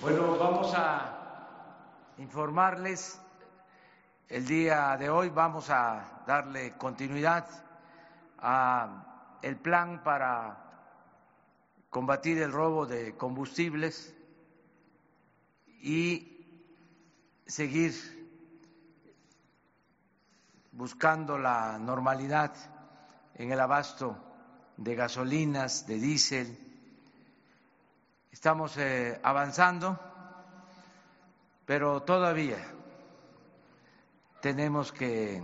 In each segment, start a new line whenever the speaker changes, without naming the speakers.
Bueno, vamos a informarles. El día de hoy vamos a darle continuidad a el plan para combatir el robo de combustibles y seguir buscando la normalidad en el abasto de gasolinas, de diésel. Estamos eh, avanzando, pero todavía tenemos que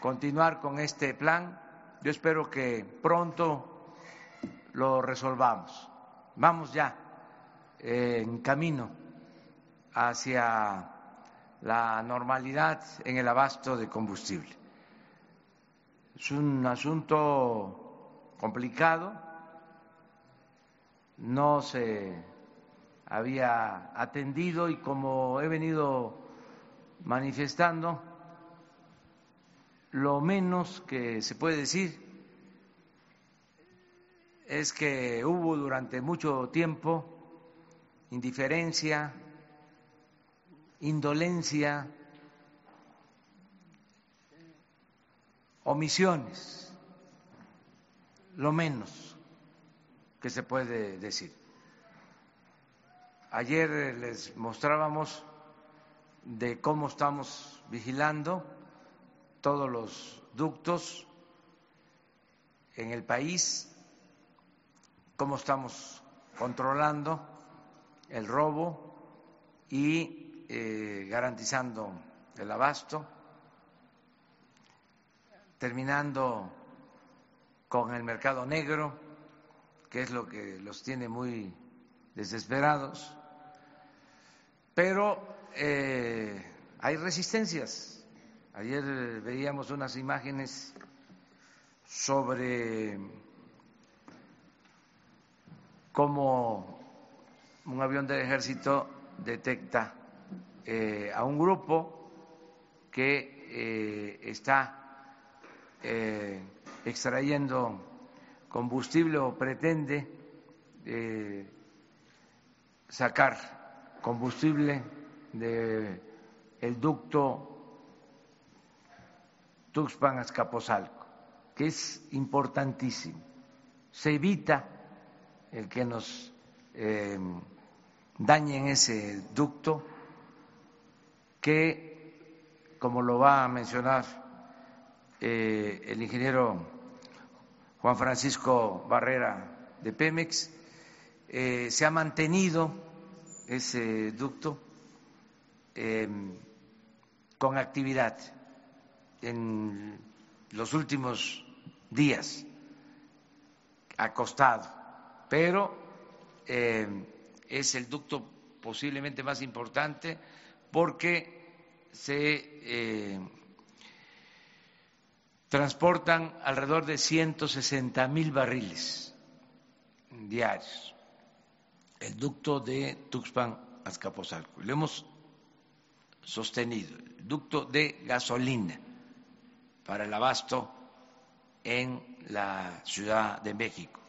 continuar con este plan. Yo espero que pronto lo resolvamos. Vamos ya eh, en camino hacia la normalidad en el abasto de combustible. Es un asunto complicado, no se había atendido y como he venido manifestando, lo menos que se puede decir es que hubo durante mucho tiempo indiferencia, indolencia, omisiones, lo menos que se puede decir. Ayer les mostrábamos de cómo estamos vigilando todos los ductos en el país, cómo estamos controlando el robo y eh, garantizando el abasto, terminando con el mercado negro, que es lo que los tiene muy desesperados, pero eh, hay resistencias. Ayer veíamos unas imágenes sobre cómo un avión del ejército detecta eh, a un grupo que eh, está eh, extrayendo combustible o pretende sacar combustible del el ducto Tuxpan Azcapotzalco, que es importantísimo. Se evita el que nos dañen ese ducto que, como lo va a mencionar eh, el ingeniero Juan Francisco Barrera de Pemex, eh, se ha mantenido ese ducto em, con actividad en los últimos días, acostado, pero em, es el ducto posiblemente más importante porque se eh, transportan alrededor de 160 mil barriles diarios. El ducto de Tuxpan Azcapotzalco. Lo hemos sostenido. El ducto de gasolina para el abasto en la Ciudad de México,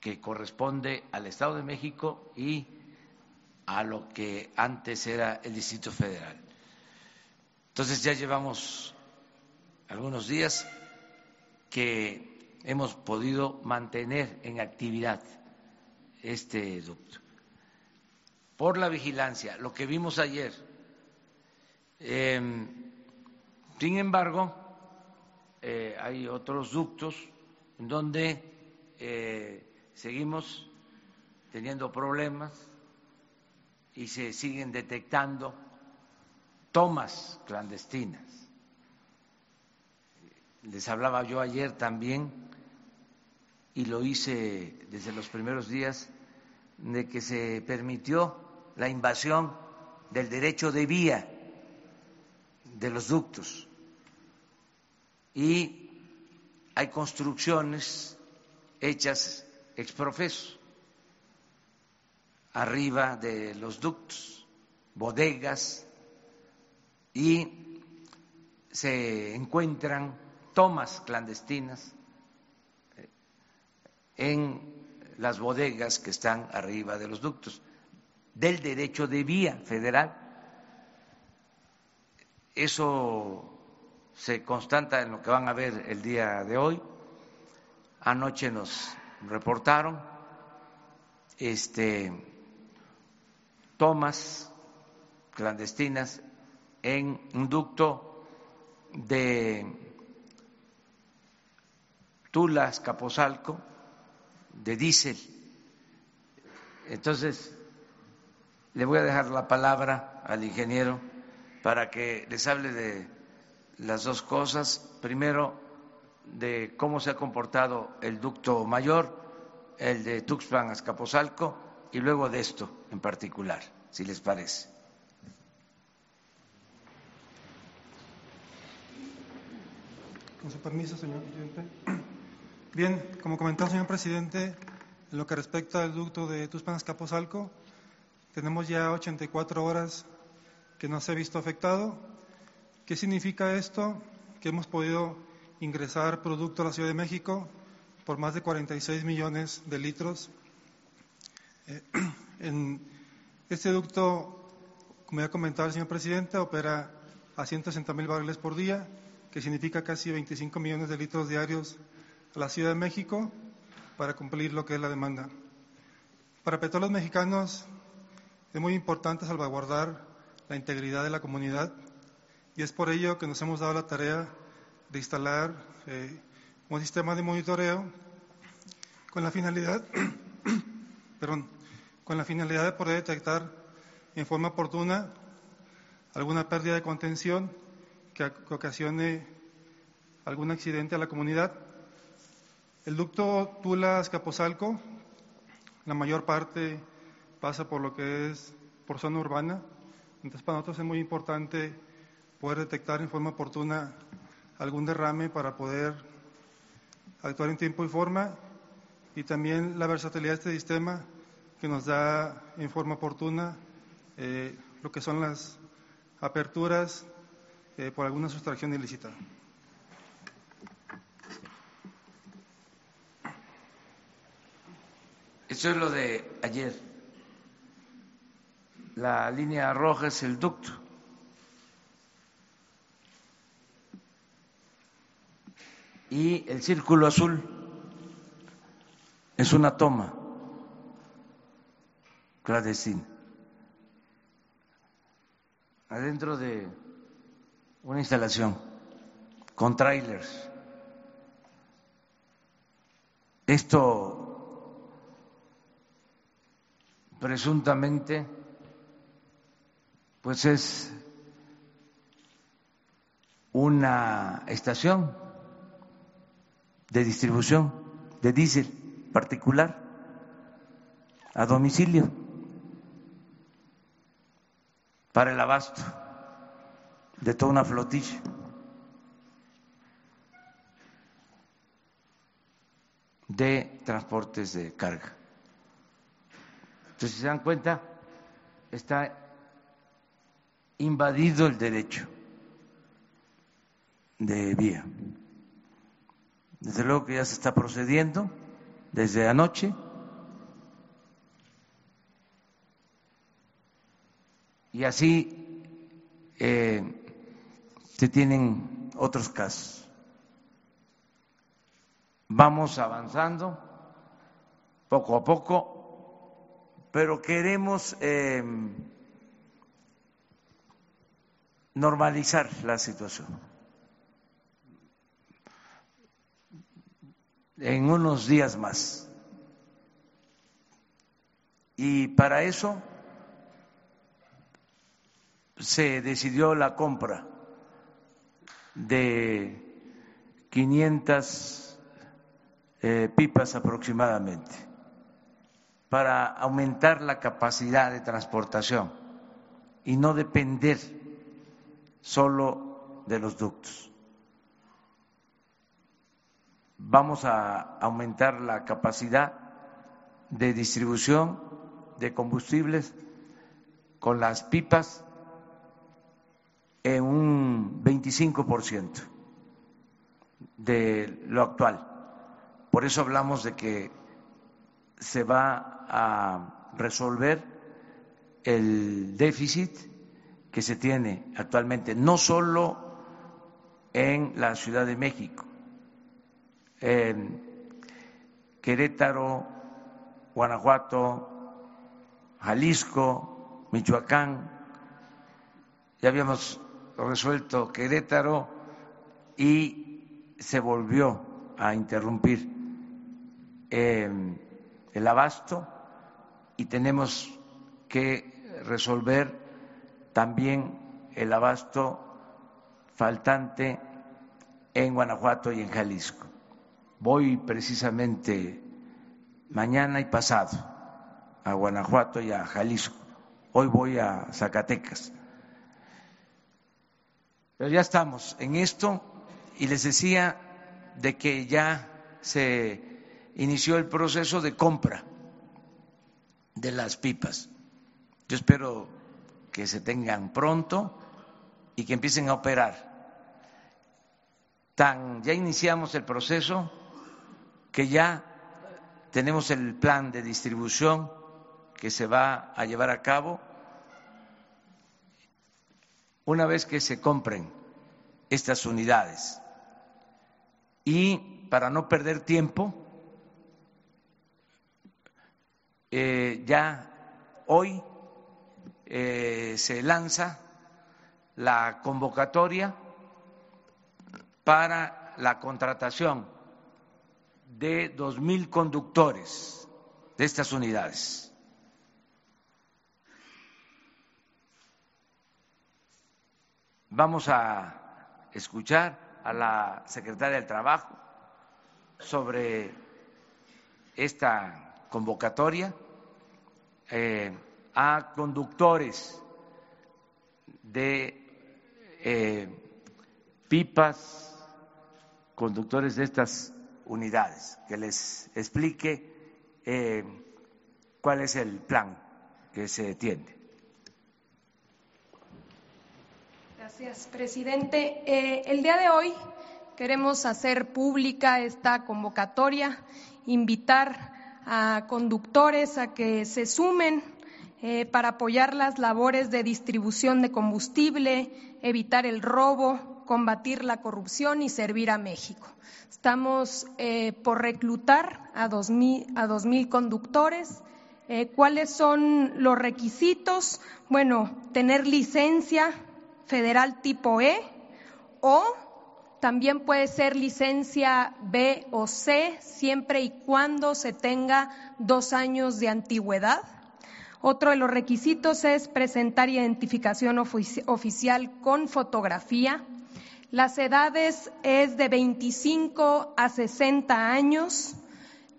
que corresponde al Estado de México y a lo que antes era el Distrito Federal. Entonces ya llevamos algunos días que hemos podido mantener en actividad este ducto. Por la vigilancia, lo que vimos ayer. Em, sin embargo, eh, hay otros ductos en donde eh, seguimos teniendo problemas y se siguen detectando tomas clandestinas. Les hablaba yo ayer también, y lo hice desde los primeros días, de que se permitió la invasión del derecho de vía de los ductos. Y hay construcciones hechas exprofeso arriba de los ductos, bodegas, y se encuentran tomas clandestinas en las bodegas que están arriba de los ductos. del derecho de vía federal. Eso se constata en lo que van a ver el día de hoy. Anoche nos reportaron este, tomas clandestinas en un ducto de Tulas Capozalco de diésel. Entonces, le voy a dejar la palabra al ingeniero para que les hable de las dos cosas. Primero, de cómo se ha comportado el ducto mayor, el de Tuxpan Azcapotzalco, y luego de esto en particular, si les parece.
Con su permiso, señor presidente. Bien, como comentó el señor presidente, en lo que respecta al ducto de Tuxpan Azcapotzalco, tenemos ya 84 horas que no se ha visto afectado. ¿Qué significa esto? Que hemos podido ingresar producto a la Ciudad de México por más de 46 millones de litros. Eh, este ducto, como ya comentado el señor presidente, opera a 160 mil barriles por día, que significa casi 25 millones de litros diarios a la Ciudad de México para cumplir lo que es la demanda. Para Petróleos Mexicanos es muy importante salvaguardar la integridad de la comunidad y es por ello que nos hemos dado la tarea de instalar eh, un sistema de monitoreo con la finalidad, perdón, con la finalidad de poder detectar en forma oportuna alguna pérdida de contención que, que ocasione algún accidente a la comunidad. El ducto Tula-Escapozalco, la mayor parte pasa por lo que es por zona urbana. Entonces, para nosotros es muy importante poder detectar en forma oportuna algún derrame para poder actuar en tiempo y forma y también la versatilidad de este sistema que nos da en forma oportuna eh, lo que son las aperturas eh, por alguna sustracción ilícita.
Eso es lo de ayer la línea roja es el ducto. Y el círculo azul es una toma clandestina. Adentro de una instalación con trailers. Esto presuntamente pues es una estación de distribución de diésel particular a domicilio para el abasto de toda una flotilla. de transportes de carga. Entonces, si se dan cuenta, está invadido el derecho de vía. Desde luego que ya se está procediendo desde anoche. Y así eh, se tienen otros casos. Vamos avanzando poco a poco, pero queremos eh, normalizar la situación. En unos días más. Y para eso se decidió la compra de 500 eh, pipas aproximadamente para aumentar la capacidad de transportación y no depender solo de los ductos. Vamos a aumentar la capacidad de distribución de combustibles con las pipas en un 25% de lo actual. Por eso hablamos de que se va a resolver el déficit que se tiene actualmente, no solo en la Ciudad de México, en Querétaro, Guanajuato, Jalisco, Michoacán, ya habíamos resuelto Querétaro y se volvió a interrumpir. Em, el abasto y tenemos que resolver también el abasto faltante en Guanajuato y en Jalisco. Voy precisamente mañana y pasado a Guanajuato y a Jalisco. Hoy voy a Zacatecas pero ya estamos en esto y les decía de que ya se inició el proceso de compra de las pipas. Yo espero que se tengan pronto y que empiecen a operar. Tan, ya iniciamos el proceso que ya tenemos el plan de distribución que se va a llevar a cabo una vez que se compren estas unidades. Y para no perder tiempo, eh, ya hoy eh, se lanza la convocatoria para la contratación de dos mil conductores de estas unidades. Vamos a escuchar a la secretaria del Trabajo sobre esta convocatoria eh, a conductores de eh, pipas, conductores de estas unidades, que les explique eh, cuál es el plan que se tiene.
Gracias, presidente. El día de hoy queremos hacer pública esta convocatoria, invitar a conductores a que se sumen eh, para apoyar las labores de distribución de combustible, evitar el robo, combatir la corrupción y servir a México. Estamos eh, por reclutar a dos mil, a dos mil conductores. ¿Cuáles son los requisitos? Bueno, tener licencia federal tipo E o también puede ser licencia B o C siempre y cuando se tenga dos años de antigüedad. Otro de los requisitos es presentar identificación oficial con fotografía. Las edades es de 25 a 60 años,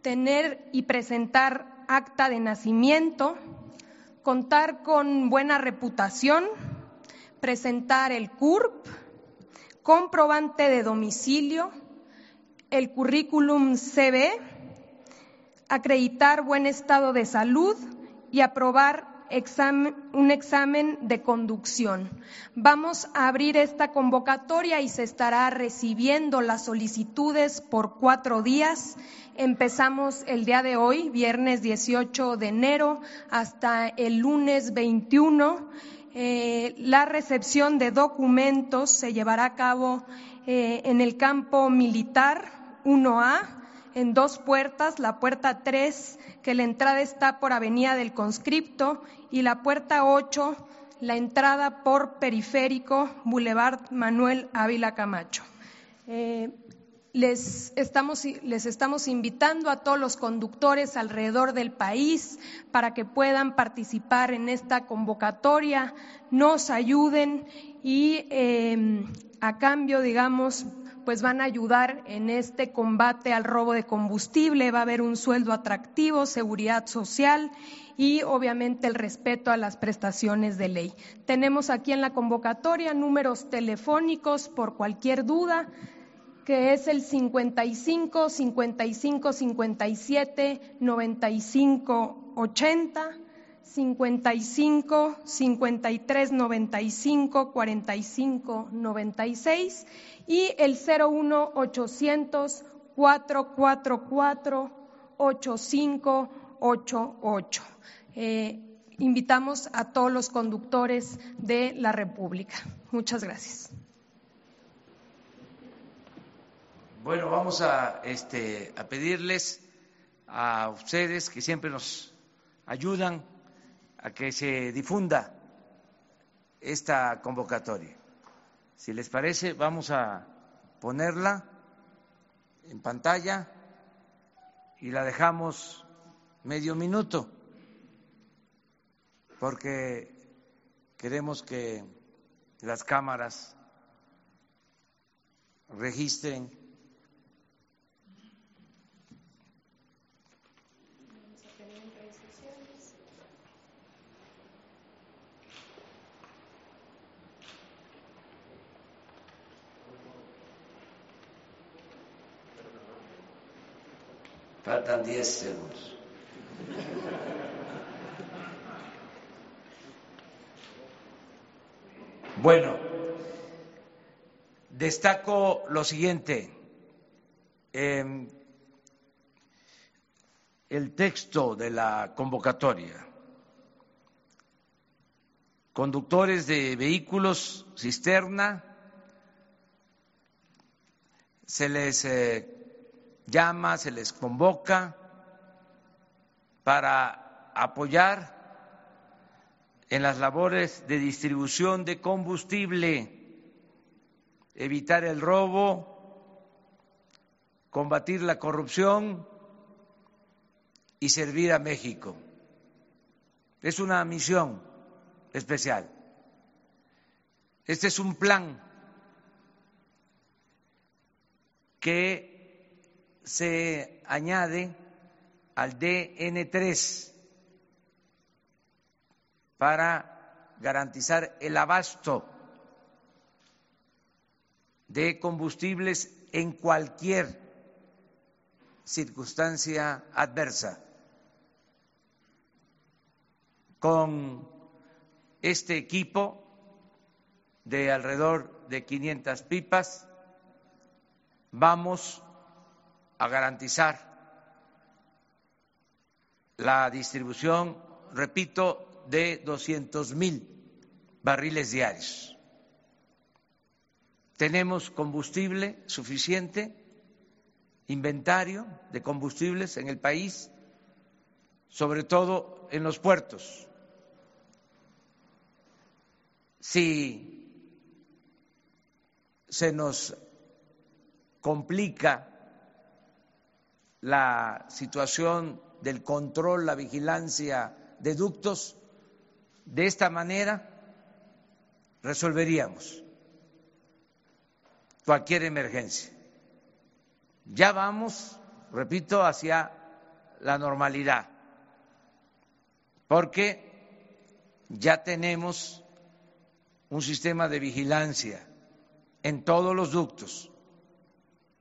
tener y presentar acta de nacimiento, contar con buena reputación, presentar el CURP, comprobante de domicilio, el currículum CV, acreditar buen estado de salud y aprobar un examen de conducción. Vamos a abrir esta convocatoria y se estará recibiendo las solicitudes por cuatro días. Empezamos el día de hoy, viernes 18 de enero, hasta el lunes 21 eh, la recepción de documentos se llevará a cabo eh, en el campo militar 1A, en dos puertas, la puerta 3, que la entrada está por Avenida del Conscripto, y la puerta 8, la entrada por Periférico, Boulevard Manuel Ávila Camacho. Eh, les estamos, les estamos invitando a todos los conductores alrededor del país para que puedan participar en esta convocatoria, nos ayuden y em, a cambio, digamos, pues van a ayudar en este combate al robo de combustible, va a haber un sueldo atractivo, seguridad social y obviamente el respeto a las prestaciones de ley. Tenemos aquí en la convocatoria números telefónicos por cualquier duda que es el 55 55 57 95 80, 55 53 95 45 96 y el 01 800 444 8588. Eh, invitamos a todos los conductores de la República. Muchas gracias.
Bueno, vamos a, este, a pedirles a ustedes que siempre nos ayudan a que se difunda esta convocatoria. Si les parece, vamos a ponerla en pantalla y la dejamos medio minuto, porque queremos que las cámaras registren Faltan 10 segundos. Bueno, destaco lo siguiente. Eh, el texto de la convocatoria. Conductores de vehículos cisterna se les eh, llama, se les convoca para apoyar en las labores de distribución de combustible, evitar el robo, combatir la corrupción y servir a México. Es una misión especial. Este es un plan que se añade al DN3 para garantizar el abasto de combustibles en cualquier circunstancia adversa. Con este equipo de alrededor de 500 pipas vamos a garantizar la distribución, repito, de doscientos mil barriles diarios. Tenemos combustible suficiente, inventario de combustibles en el país, sobre todo en los puertos. Si se nos complica la situación del control, la vigilancia de ductos, de esta manera resolveríamos cualquier emergencia. Ya vamos, repito, hacia la normalidad, porque ya tenemos un sistema de vigilancia en todos los ductos.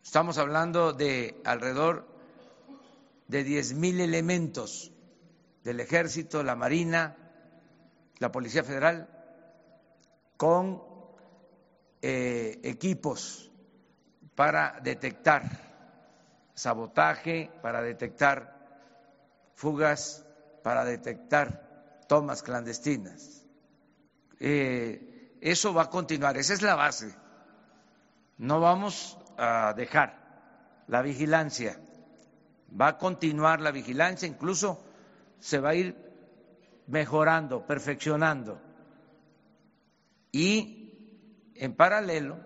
Estamos hablando de alrededor de diez mil elementos del Ejército, la Marina, la Policía Federal, con eh, equipos para detectar sabotaje, para detectar fugas, para detectar tomas clandestinas. Eh, eso va a continuar, esa es la base. No vamos a dejar la vigilancia va a continuar la vigilancia, incluso se va a ir mejorando, perfeccionando. Y en paralelo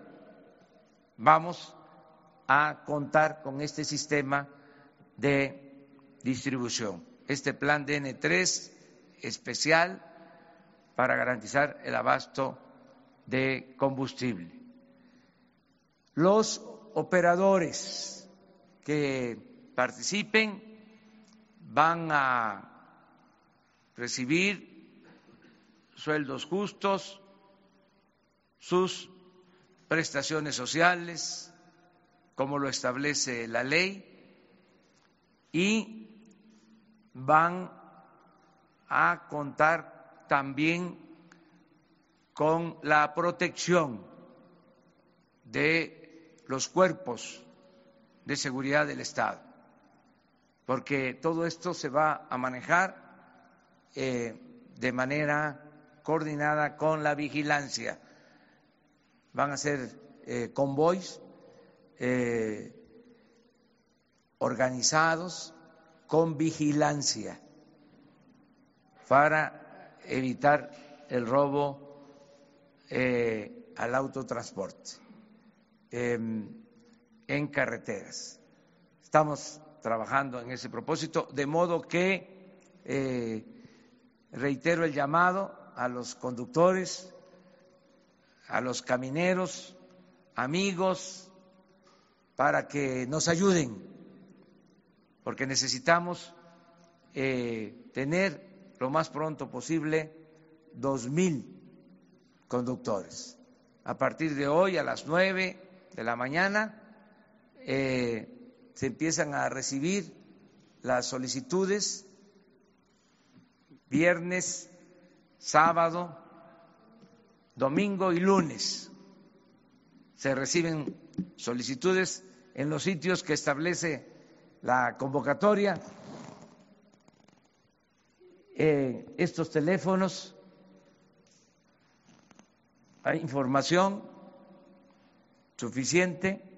vamos a contar con este sistema de distribución, este plan DN3 especial para garantizar el abasto de combustible. Los operadores que participen van a recibir sueldos justos, sus prestaciones sociales, como lo establece la ley, y van a contar también con la protección de los cuerpos de seguridad del Estado porque todo esto se va a manejar eh, de manera coordinada con la vigilancia. Van a ser eh, convoys eh, organizados con vigilancia para evitar el robo eh, al autotransporte em, en carreteras. Estamos trabajando en ese propósito, de modo que eh, reitero el llamado a los conductores, a los camineros, amigos, para que nos ayuden, porque necesitamos eh, tener lo más pronto posible dos mil conductores. A partir de hoy, a las nueve de la mañana, eh, se empiezan a recibir las solicitudes viernes, sábado, domingo y lunes. Se reciben solicitudes en los sitios que establece la convocatoria. Estos teléfonos, hay información suficiente.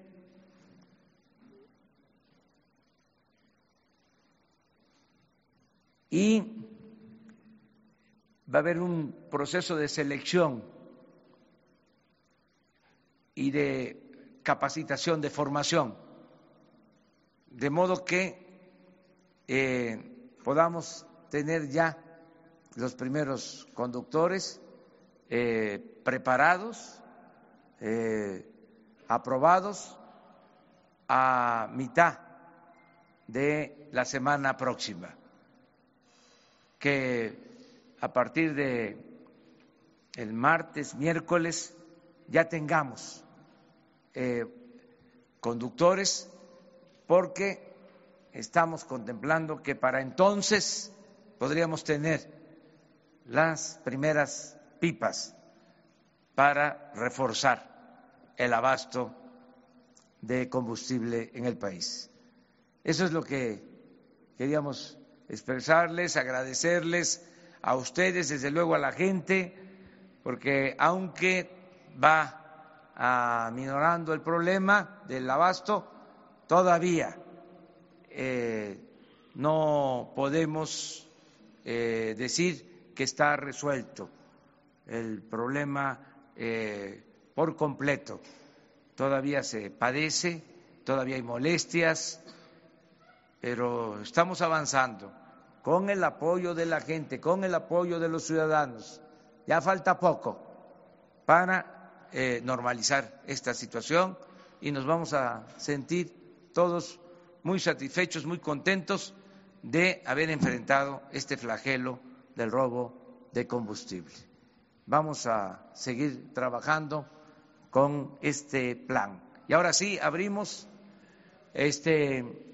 Y va a haber un proceso de selección y de capacitación, de formación, de modo que eh, podamos tener ya los primeros conductores eh, preparados, eh, aprobados a mitad de la semana próxima, que a partir de el martes, miércoles, ya tengamos eh, conductores, porque estamos contemplando que para entonces podríamos tener las primeras pipas para reforzar el abasto de combustible en el país. Eso es lo que queríamos expresarles, agradecerles a ustedes, desde luego a la gente, porque aunque va aminorando el problema del abasto, todavía eh, no podemos eh, decir que está resuelto el problema eh, por completo. Todavía se padece, todavía hay molestias, pero estamos avanzando con el apoyo de la gente, con el apoyo de los ciudadanos. Ya falta poco para eh, normalizar esta situación y nos vamos a sentir todos muy satisfechos, muy contentos de haber enfrentado este flagelo del robo de combustible. Vamos a seguir trabajando con este plan. Y ahora sí, abrimos este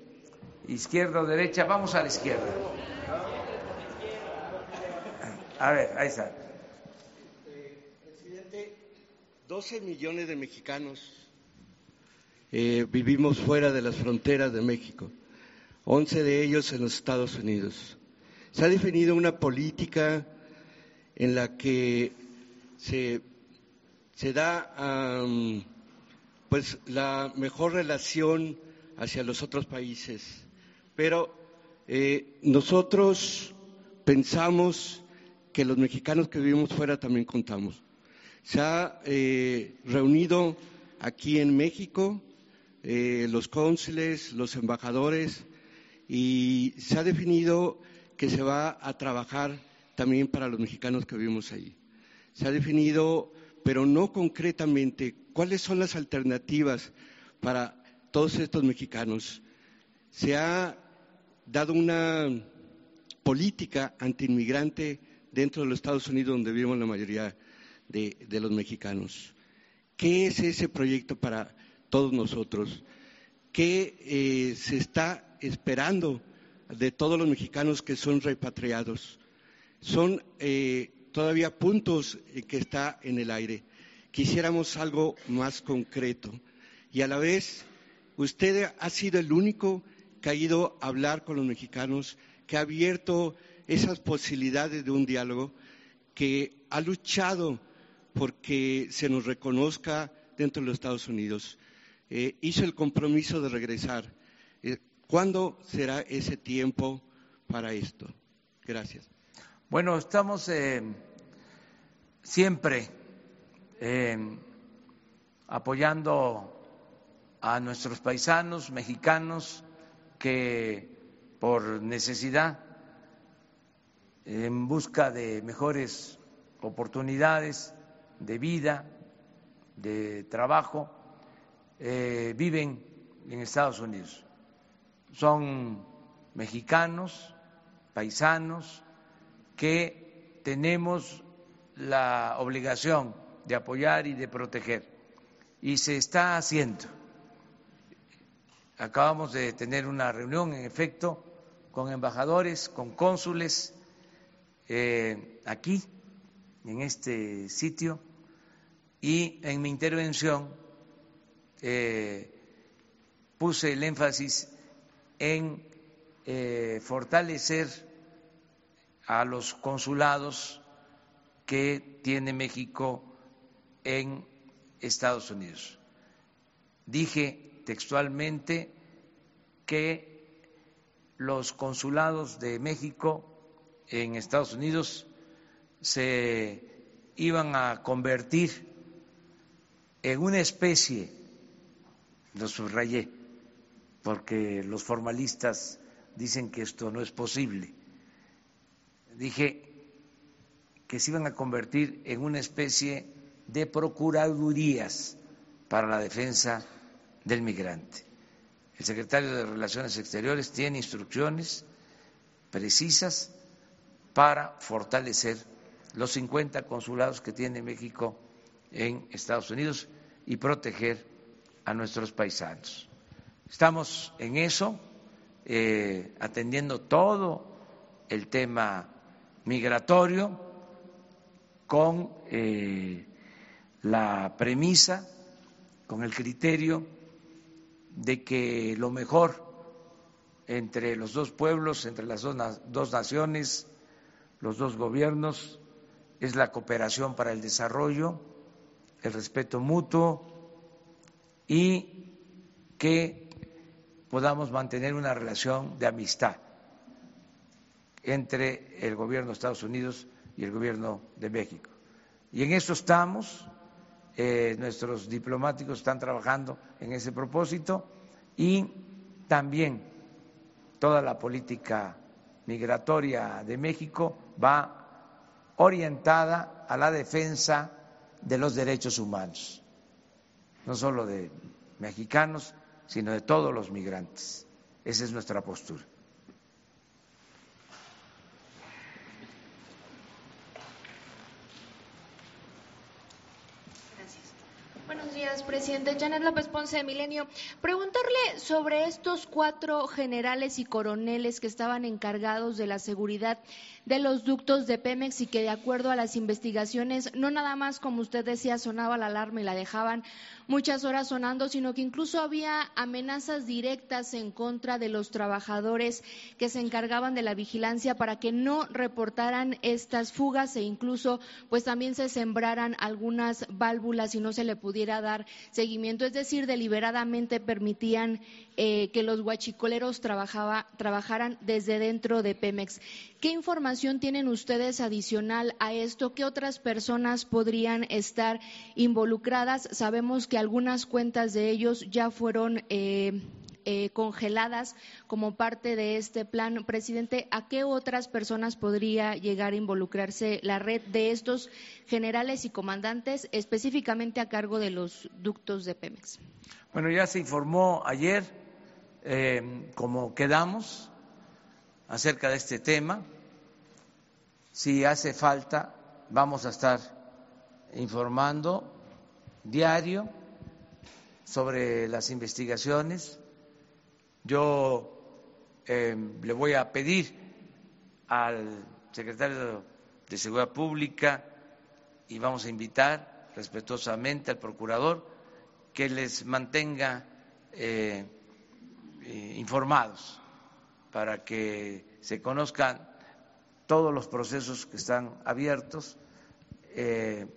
izquierda o derecha, vamos a la izquierda. A ver, ahí está.
Presidente, 12 millones de mexicanos eh, vivimos fuera de las fronteras de México. 11 de ellos en los Estados Unidos. Se ha definido una política en la que se, da pues la mejor relación hacia los otros países, pero eh, nosotros pensamos que los mexicanos que vivimos fuera también contamos. Se ha eh, reunido aquí en México eh, los cónsules, los embajadores, y se ha definido que se va a trabajar también para los mexicanos que vivimos ahí. Se ha definido, pero no concretamente, cuáles son las alternativas para todos estos mexicanos. Se ha dado una política antiinmigrante dentro de los Estados Unidos donde vivimos la mayoría de, los mexicanos. ¿Qué es ese proyecto para todos nosotros? ¿Qué eh, se está esperando de todos los mexicanos que son repatriados. Son eh, todavía puntos que está en el aire. Quisiéramos algo más concreto. Y a la vez, usted ha sido el único que ha ido a hablar con los mexicanos, que ha abierto esas posibilidades de un diálogo, que ha luchado porque se nos reconozca dentro de los Estados Unidos. Eh, hizo el compromiso de regresar. Eh, ¿Cuándo será ese tiempo para esto? Gracias.
Bueno, estamos eh, siempre apoyando a nuestros paisanos mexicanos que por necesidad, en busca de mejores oportunidades de vida, de trabajo, eh, viven en Estados Unidos. Son mexicanos, paisanos, que tenemos la obligación de apoyar y de proteger. Y se está haciendo. Acabamos de tener una reunión, en efecto, con embajadores, con cónsules eh, aquí, en este sitio, y en mi intervención eh, puse el énfasis en eh, fortalecer a los consulados que tiene México en Estados Unidos. Dije textualmente que los consulados de México en Estados Unidos se iban a convertir en una especie, lo subrayé, porque los formalistas dicen que esto no es posible, dije que se iban a convertir en una especie de procuradurías para la defensa del migrante. El secretario de Relaciones Exteriores tiene instrucciones precisas para fortalecer los 50 consulados que tiene México en Estados Unidos y proteger a nuestros paisanos. Estamos en eso, eh, atendiendo todo el tema migratorio con eh, la premisa, con el criterio de que lo mejor entre los dos pueblos, entre las dos naciones, los dos gobiernos, es la cooperación para el desarrollo, el respeto mutuo y que podamos mantener una relación de amistad entre el gobierno de Estados Unidos y el gobierno de México. Y en eso estamos, eh, nuestros diplomáticos están trabajando en ese propósito y también toda la política migratoria de México va orientada a la defensa de los derechos humanos, no solo de mexicanos, sino de todos los migrantes. Esa es nuestra postura.
Días, presidente. Janet López Ponce de Milenio. Preguntarle sobre estos cuatro generales y coroneles que estaban encargados de la seguridad de los ductos de Pemex y que de acuerdo a las investigaciones, no nada más como usted decía, sonaba la alarma y la dejaban muchas horas sonando, sino que incluso había amenazas directas en contra de los trabajadores que se encargaban de la vigilancia para que no reportaran estas fugas e incluso pues también se sembraran algunas válvulas y no se le pudiera dar seguimiento, es decir, deliberadamente permitían eh, que los guachicoleros trabajaba, trabajaran desde dentro de Pemex. ¿Qué información tienen ustedes adicional a esto? ¿Qué otras personas podrían estar involucradas? Sabemos que algunas cuentas de ellos ya fueron eh, eh, congeladas como parte de este plan. Presidente, ¿a qué otras personas podría llegar a involucrarse la red de estos generales y comandantes específicamente a cargo de los ductos de Pemex?
Bueno, ya se informó ayer eh, como quedamos acerca de este tema. Si hace falta, vamos a estar informando diario sobre las investigaciones. Yo eh, le voy a pedir al secretario de Seguridad Pública y vamos a invitar respetuosamente al procurador que les mantenga eh, eh, informados para que se conozcan todos los procesos que están abiertos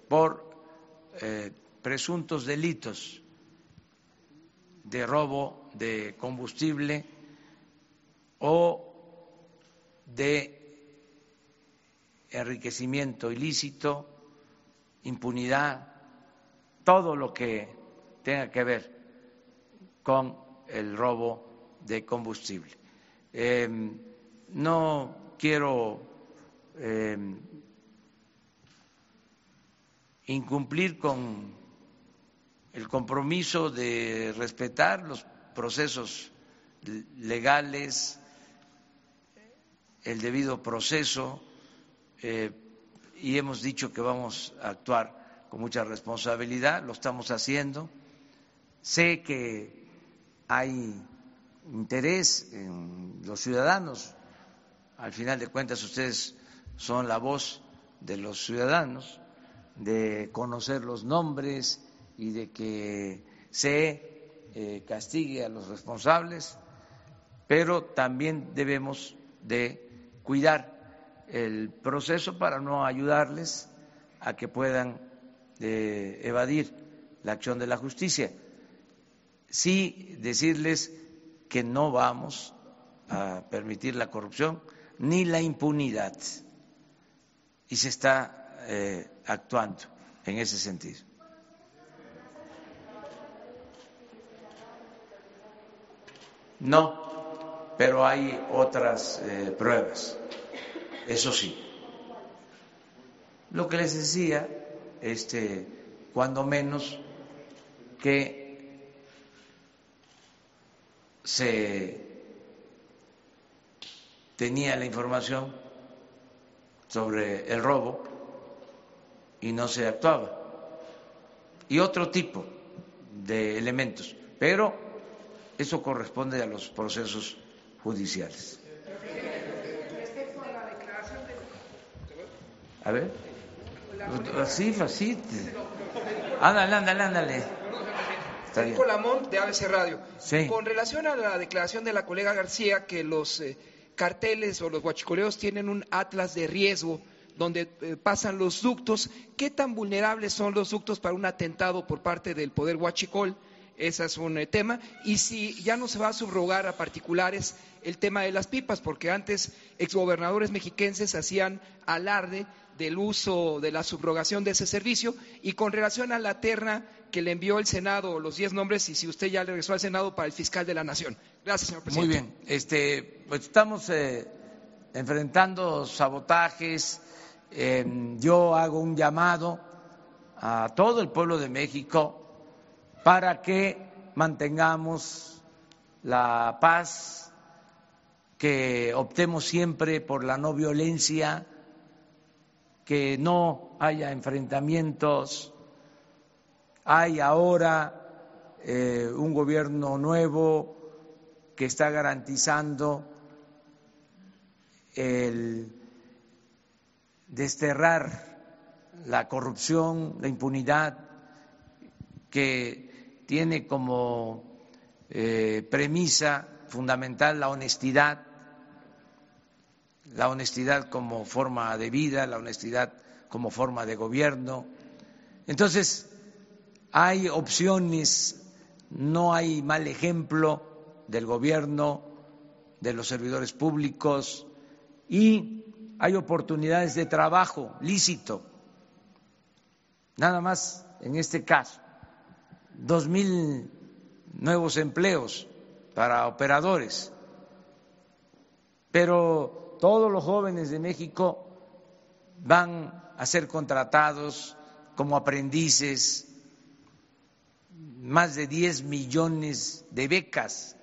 por presuntos delitos de robo de combustible o de enriquecimiento ilícito, impunidad, todo lo que tenga que ver con el robo de combustible. Em, no quiero em, incumplir con el compromiso de respetar los procesos legales, el debido proceso, eh, y hemos dicho que vamos a actuar con mucha responsabilidad, lo estamos haciendo. Sé que hay interés en los ciudadanos, al final de cuentas ustedes son la voz de los ciudadanos, de conocer los nombres y de que se eh, castigue a los responsables, pero también debemos de cuidar el proceso para no ayudarles a que puedan eh, evadir la acción de la justicia. Sí decirles que no vamos a permitir la corrupción ni la impunidad y se está eh, actuando en ese sentido. No, pero hay otras eh, pruebas, eso sí. Lo que les decía, este, cuando menos que se tenía la información sobre el robo y no se actuaba. Y otro tipo de elementos. Pero eso corresponde a los procesos judiciales. A ver. Así, así. Ándale, ándale, ándale.
Está Lamont de ABC Radio. Con relación a la declaración de la colega García que los eh, carteles o los guachicoleos tienen un atlas de riesgo donde eh, pasan los ductos, ¿qué tan vulnerables son los ductos para un atentado por parte del poder huachicol? Ese es un eh, tema. Y si ya no se va a subrogar a particulares el tema de las pipas, porque antes exgobernadores mexiquenses hacían alarde del uso de la subrogación de ese servicio y con relación a la terna que le envió el Senado, los diez nombres, y si usted ya le regresó al Senado para el fiscal de la Nación. Gracias, señor presidente.
Muy bien. Este, pues estamos eh, enfrentando sabotajes. Em, yo hago un llamado a todo el pueblo de México para que mantengamos la paz, que optemos siempre por la no violencia, que no haya enfrentamientos. Hay ahora eh, un gobierno nuevo que está garantizando el desterrar la corrupción, la impunidad, que tiene como eh, premisa fundamental la honestidad, la honestidad como forma de vida, la honestidad como forma de gobierno. Entonces, hay opciones, no hay mal ejemplo del gobierno, de los servidores públicos y hay oportunidades de trabajo lícito. Nada más en este caso dos mil nuevos empleos para operadores, pero todos los jóvenes de México van a ser contratados como aprendices, más de 10 millones de becas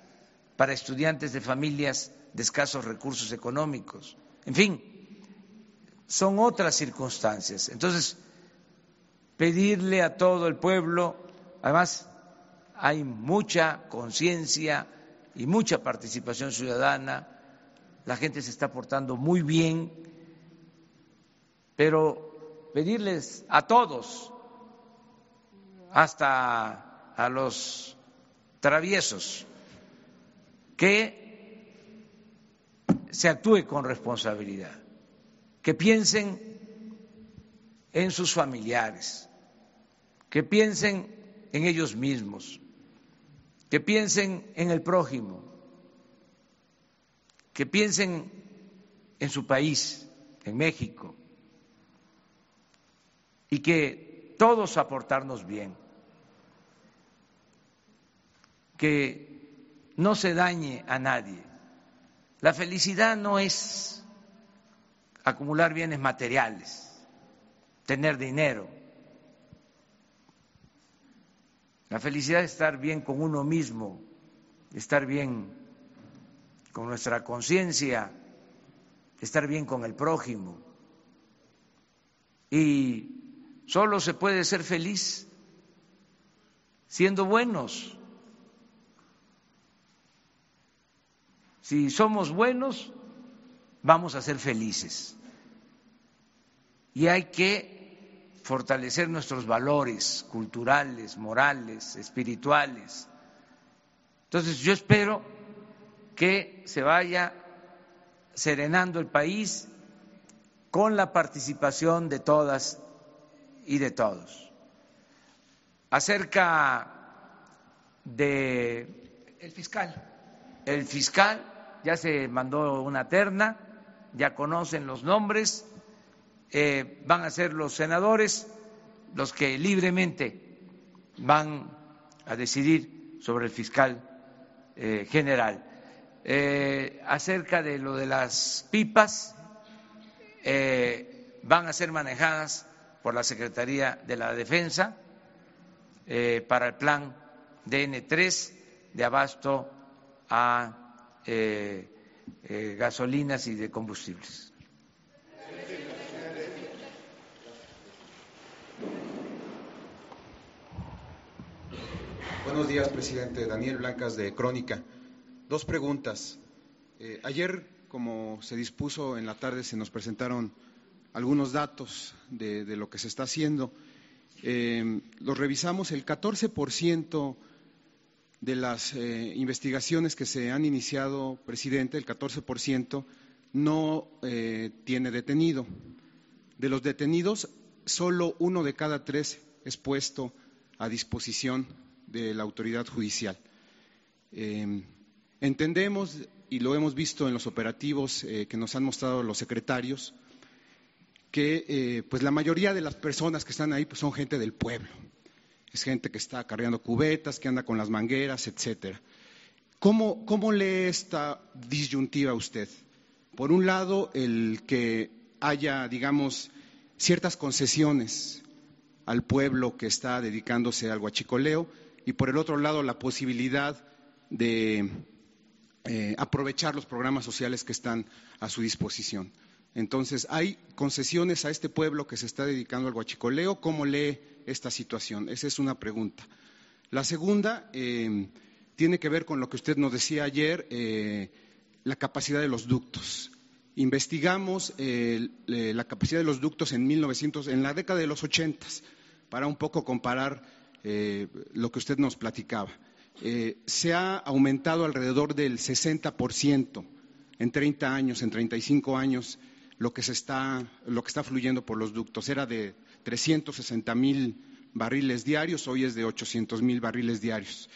para estudiantes de familias de escasos recursos económicos. En fin, son otras circunstancias. Entonces, pedirle a todo el pueblo Además, hay mucha conciencia y mucha participación ciudadana, la gente se está portando muy bien, pero pedirles a todos, hasta a los traviesos, que se actúe con responsabilidad, que piensen en sus familiares, que piensen en ellos mismos, que piensen en el prójimo, que piensen en su país, en México, y que todos aportarnos bien, que no se dañe a nadie. La felicidad no es acumular bienes materiales, tener dinero. La felicidad es estar bien con uno mismo, estar bien con nuestra conciencia, estar bien con el prójimo. Y solo se puede ser feliz siendo buenos. Si somos buenos, vamos a ser felices. Y hay que fortalecer nuestros valores culturales, morales, espirituales. Entonces yo espero que se vaya serenando el país con la participación de todas y de todos. Acerca de
el fiscal.
El fiscal ya se mandó una terna, ya conocen los nombres, eh, van a ser los senadores los que libremente van a decidir sobre el fiscal eh, general. Eh, acerca de lo de las pipas, van a ser manejadas por la Secretaría de la Defensa para el plan DN3 de abasto a gasolinas y de combustibles.
Buenos días, presidente. Daniel Blancas de Crónica. Dos preguntas. Eh, ayer, como se dispuso en la tarde, se nos presentaron algunos datos de, lo que se está haciendo. los revisamos, el 14 por ciento de las eh, investigaciones que se han iniciado, presidente, el 14% no eh, tiene detenido. De los detenidos, solo uno de cada tres es puesto a disposición de la autoridad judicial. Em, entendemos, y lo hemos visto en los operativos eh, que nos han mostrado los secretarios, que pues la mayoría de las personas que están ahí pues, son gente del pueblo es gente que está cargando cubetas, que anda con las mangueras, etcétera. ¿Cómo, ¿Cómo lee esta disyuntiva usted? Por un lado, el que haya, digamos, ciertas concesiones al pueblo que está dedicándose al guachicoleo y por el otro lado la posibilidad de eh, aprovechar los programas sociales que están a su disposición. Entonces, hay concesiones a este pueblo que se está dedicando al guachicoleo. ¿Cómo lee esta situación? Esa es una pregunta. La segunda eh, tiene que ver con lo que usted nos decía ayer, eh, la capacidad de los ductos. Investigamos la capacidad de los ductos en 1900, en la década de los 80, para un poco comparar lo que usted nos platicaba. se ha aumentado alrededor del 60% en 30 años, en 35 años, lo que, se está, lo que está fluyendo por los ductos. Era de 360 mil barriles diarios, hoy es de 800 mil barriles diarios.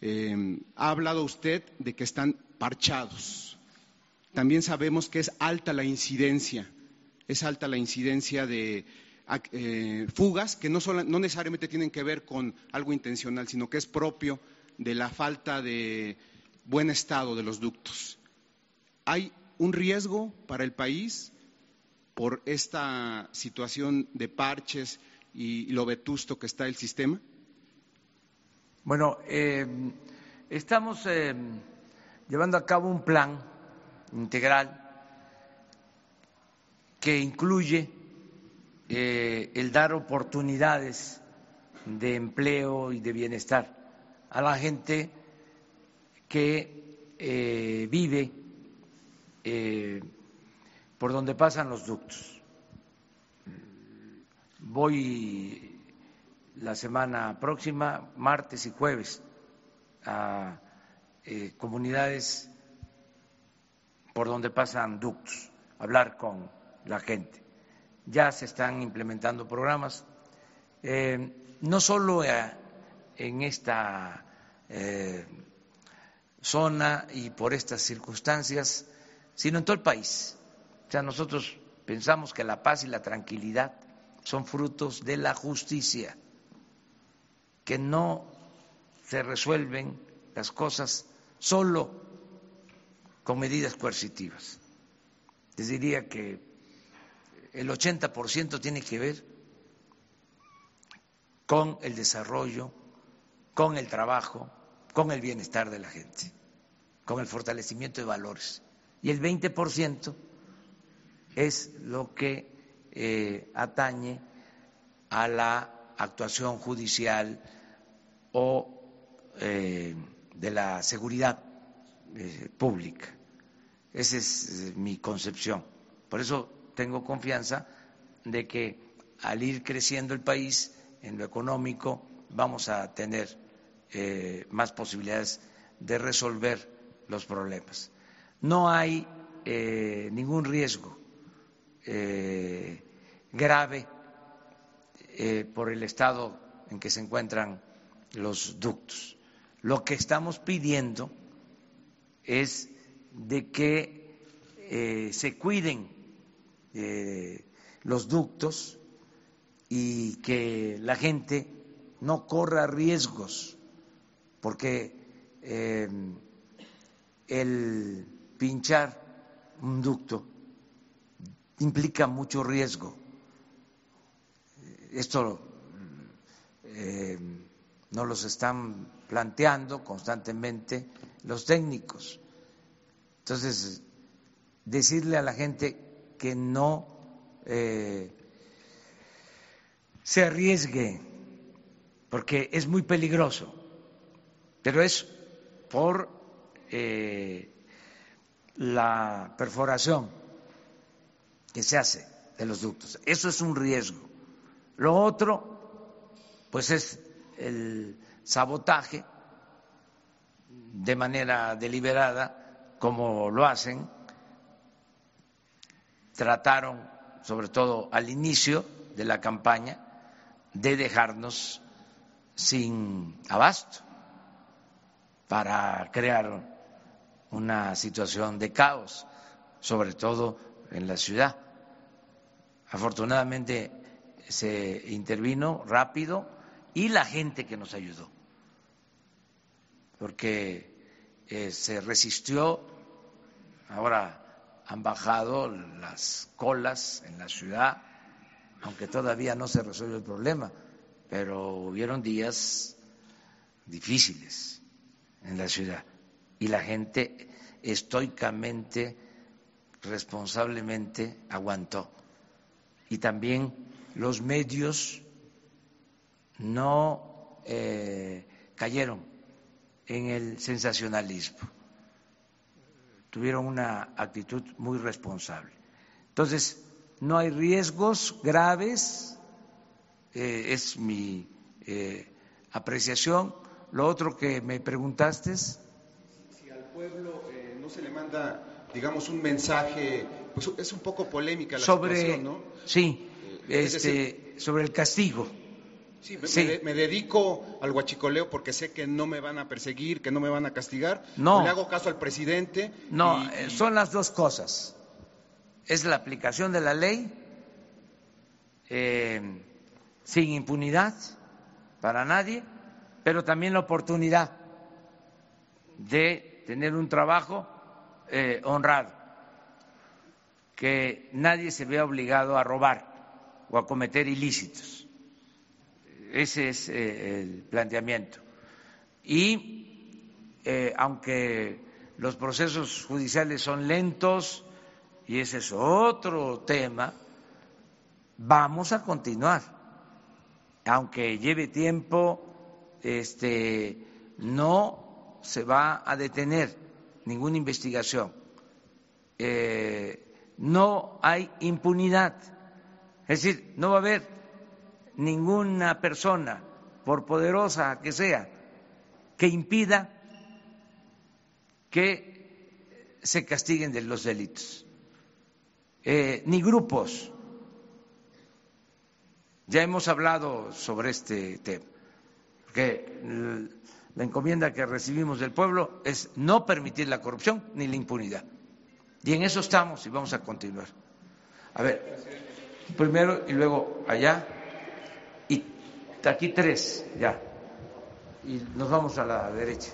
Eh, ha hablado usted de que están parchados. También sabemos que es alta la incidencia, es alta la incidencia de eh, fugas que no, no necesariamente tienen que ver con algo intencional, sino que es propio de la falta de buen estado de los ductos. ¿Hay un riesgo para el país por esta situación de parches y lo vetusto que está el sistema?
Bueno, eh, estamos eh, llevando a cabo un plan integral que incluye eh, el dar oportunidades de empleo y de bienestar a la gente que vive por donde pasan los ductos. Voy la semana próxima, martes y jueves, a eh, comunidades por donde pasan ductos, hablar con la gente. Ya se están implementando programas, eh, no solo en esta eh, zona y por estas circunstancias, sino en todo el país. O nosotros pensamos que la paz y la tranquilidad son frutos de la justicia, que no se resuelven las cosas solo con medidas coercitivas. Les diría que el 80% tiene que ver con el desarrollo, con el trabajo, con el bienestar de la gente, con el fortalecimiento de valores. Y el 20% es lo que eh, atañe a la actuación judicial o eh, de la seguridad eh, pública. Esa es mi concepción. Por eso tengo confianza de que al ir creciendo el país en lo económico vamos a tener eh, más posibilidades de resolver los problemas. No hay eh, ningún riesgo eh, grave por el estado en que se encuentran los ductos. Lo que estamos pidiendo es de que se cuiden los ductos y que la gente no corra riesgos porque em, el pinchar un ducto implica mucho riesgo. Esto em, no los están planteando constantemente los técnicos. Entonces, decirle a la gente que no eh, se arriesgue, porque es muy peligroso pero es por eh, la perforación que se hace de los ductos. Eso es un riesgo. Lo otro, pues es el sabotaje de manera deliberada, como lo hacen. Trataron, sobre todo al inicio de la campaña, de dejarnos sin abasto para crear una situación de caos, sobre todo en la ciudad. Afortunadamente se intervino rápido y la gente que nos ayudó, porque eh, se resistió, ahora han bajado las colas en la ciudad, aunque todavía no se resuelve el problema, pero hubieron días difíciles en la ciudad. Y la gente estoicamente, responsablemente aguantó. Y también los medios no eh, cayeron en el sensacionalismo, tuvieron una actitud muy responsable. Entonces, no hay riesgos graves, eh, es mi eh, apreciación, lo otro que me preguntaste es...
Si al pueblo eh, no se le manda, digamos, un mensaje, pues es un poco polémica la
sobre,
situación, ¿no?
Sí, este, sobre el castigo.
Sí, me, dedico al huachicoleo porque sé que no me van a perseguir, que no me van a castigar.
No.
le hago caso al presidente.
No, eh, son las dos cosas. Es la aplicación de la ley sin impunidad para nadie pero también la oportunidad de tener un trabajo eh, honrado, que nadie se vea obligado a robar o a cometer ilícitos. Ese es eh, el planteamiento. Y eh, aunque los procesos judiciales son lentos, y ese es otro tema, vamos a continuar, aunque lleve tiempo este, no se va a detener ninguna investigación. Eh, no hay impunidad. Es decir, no va a haber ninguna persona, por poderosa que sea, que impida que se castiguen de los delitos. eh, ni grupos. Ya hemos hablado sobre este tema, porque la encomienda que recibimos del pueblo es no permitir la corrupción ni la impunidad. Y en eso estamos y vamos a continuar. A ver, primero y luego allá, aquí tres, ya. Y nos vamos a la derecha.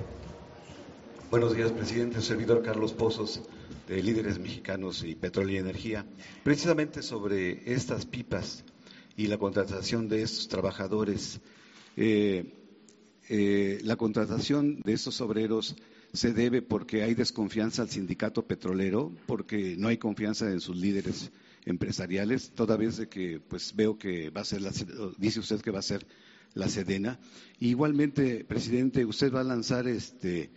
Buenos días, presidente. Servidor Carlos Pozos, de Líderes Mexicanos y Petróleo y Energía. Precisamente sobre estas pipas y la contratación de estos trabajadores. Eh, eh, la contratación de estos obreros se debe porque hay desconfianza al sindicato petrolero, porque no hay confianza en sus líderes empresariales, toda vez de que pues veo que va a ser la, dice usted que va a ser la Sedena. igualmente, presidente, usted va a lanzar este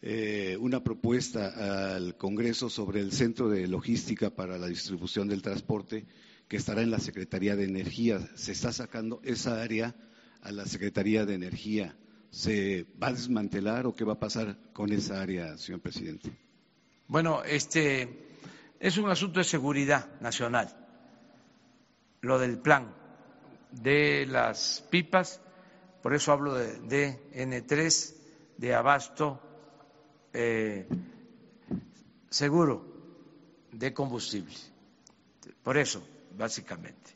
eh, una propuesta al Congreso sobre el centro de logística para la distribución del transporte que estará en la Secretaría de Energía. Se está sacando esa área a la Secretaría de Energía. ¿Se va a desmantelar o qué va a pasar con esa área, señor presidente?
Bueno, este es un asunto de seguridad nacional, lo del plan de las pipas, por eso hablo de, N3, de abasto eh, seguro de combustible. Por eso, básicamente,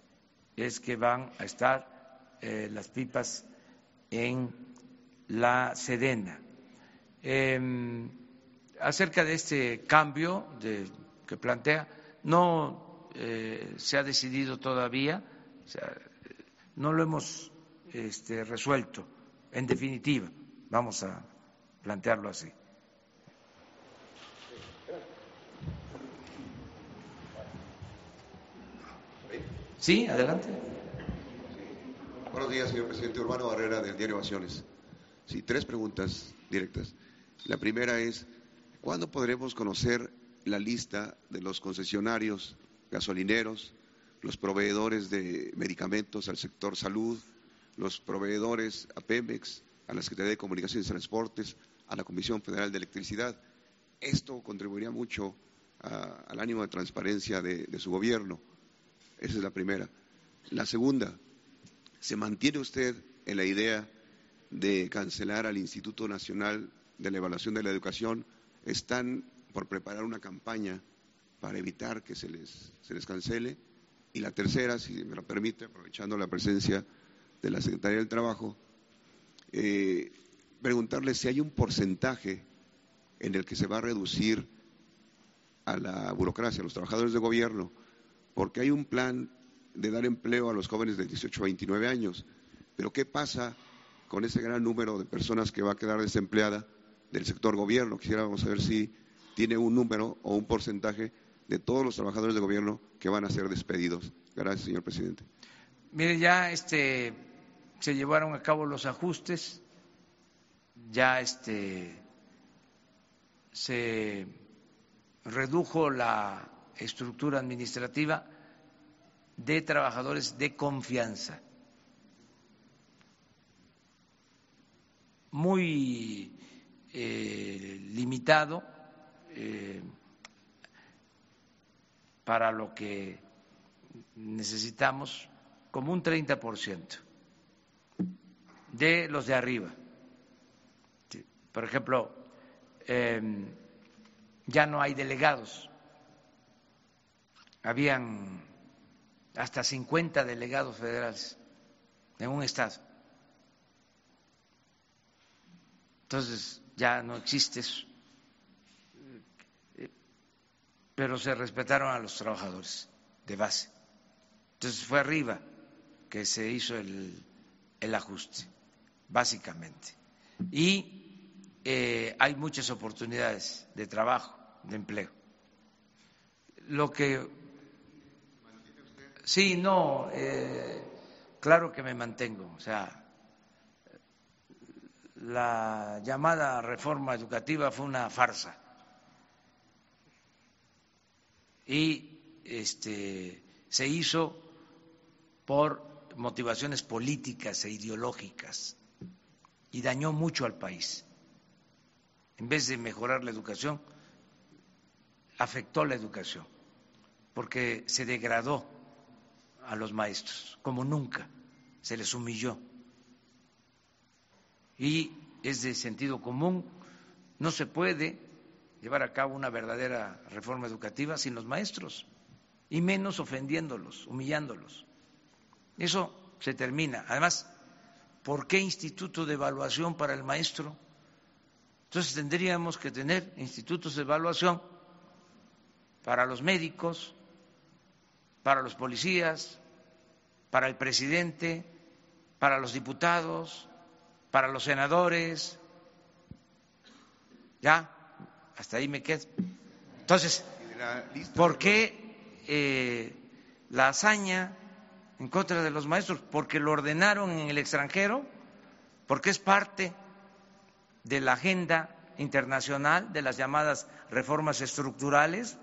es que van a estar eh, las pipas en la Sedena. Em, acerca de este cambio que plantea, no eh, se ha decidido todavía, no lo hemos este, resuelto en definitiva, vamos a plantearlo así. Sí, adelante.
Buenos días, señor presidente Urbano Barrera del diario Ovaciones. Sí, tres preguntas directas. La primera es, ¿cuándo podremos conocer la lista de los concesionarios gasolineros, los proveedores de medicamentos al sector salud, los proveedores a Pemex, a la Secretaría de Comunicaciones y Transportes, a la Comisión Federal de Electricidad? Esto contribuiría mucho al ánimo de transparencia de su gobierno. Esa es la primera. La segunda, ¿se mantiene usted en la idea de cancelar al Instituto Nacional de la Evaluación de la Educación, están por preparar una campaña para evitar que se les, se les cancele. Y la tercera, si me lo permite, aprovechando la presencia de la Secretaría del Trabajo, eh, preguntarle si hay un porcentaje en el que se va a reducir a la burocracia, a los trabajadores de gobierno, porque hay un plan de dar empleo a los jóvenes de 18 a 29 años. Pero ¿qué pasa con ese gran número de personas que va a quedar desempleada del sector gobierno. Quisiéramos saber si tiene un número o un porcentaje de todos los trabajadores de gobierno que van a ser despedidos. Gracias, señor presidente.
Mire, ya este, se llevaron a cabo los ajustes, ya este, se redujo la estructura administrativa de trabajadores de confianza. muy eh, limitado eh, para lo que necesitamos, como un 30% de los de arriba. Por ejemplo, em, ya no hay delegados, habían hasta 50 delegados federales en un estado Entonces ya no existe eso. Pero se respetaron a los trabajadores de base. Entonces fue arriba que se hizo el, ajuste, básicamente. Y eh, hay muchas oportunidades de trabajo, de empleo. Lo que. Sí, no, eh, claro que me mantengo. O sea, la llamada reforma educativa fue una farsa y este, se hizo por motivaciones políticas e ideológicas y dañó mucho al país. En vez de mejorar la educación, afectó la educación. porque se degradó a los maestros, como nunca, se les humilló. Y es de sentido común, no se puede llevar a cabo una verdadera reforma educativa sin los maestros, y menos ofendiéndolos, humillándolos. Eso se termina. Además, ¿por qué instituto de evaluación para el maestro? Entonces tendríamos que tener institutos de evaluación para los médicos, para los policías, para el presidente, para los diputados, para los senadores. Ya, hasta ahí me quedo. Entonces, ¿por qué eh, la hazaña en contra de los maestros? Porque lo ordenaron en el extranjero, porque es parte de la agenda internacional de las llamadas reformas estructurales.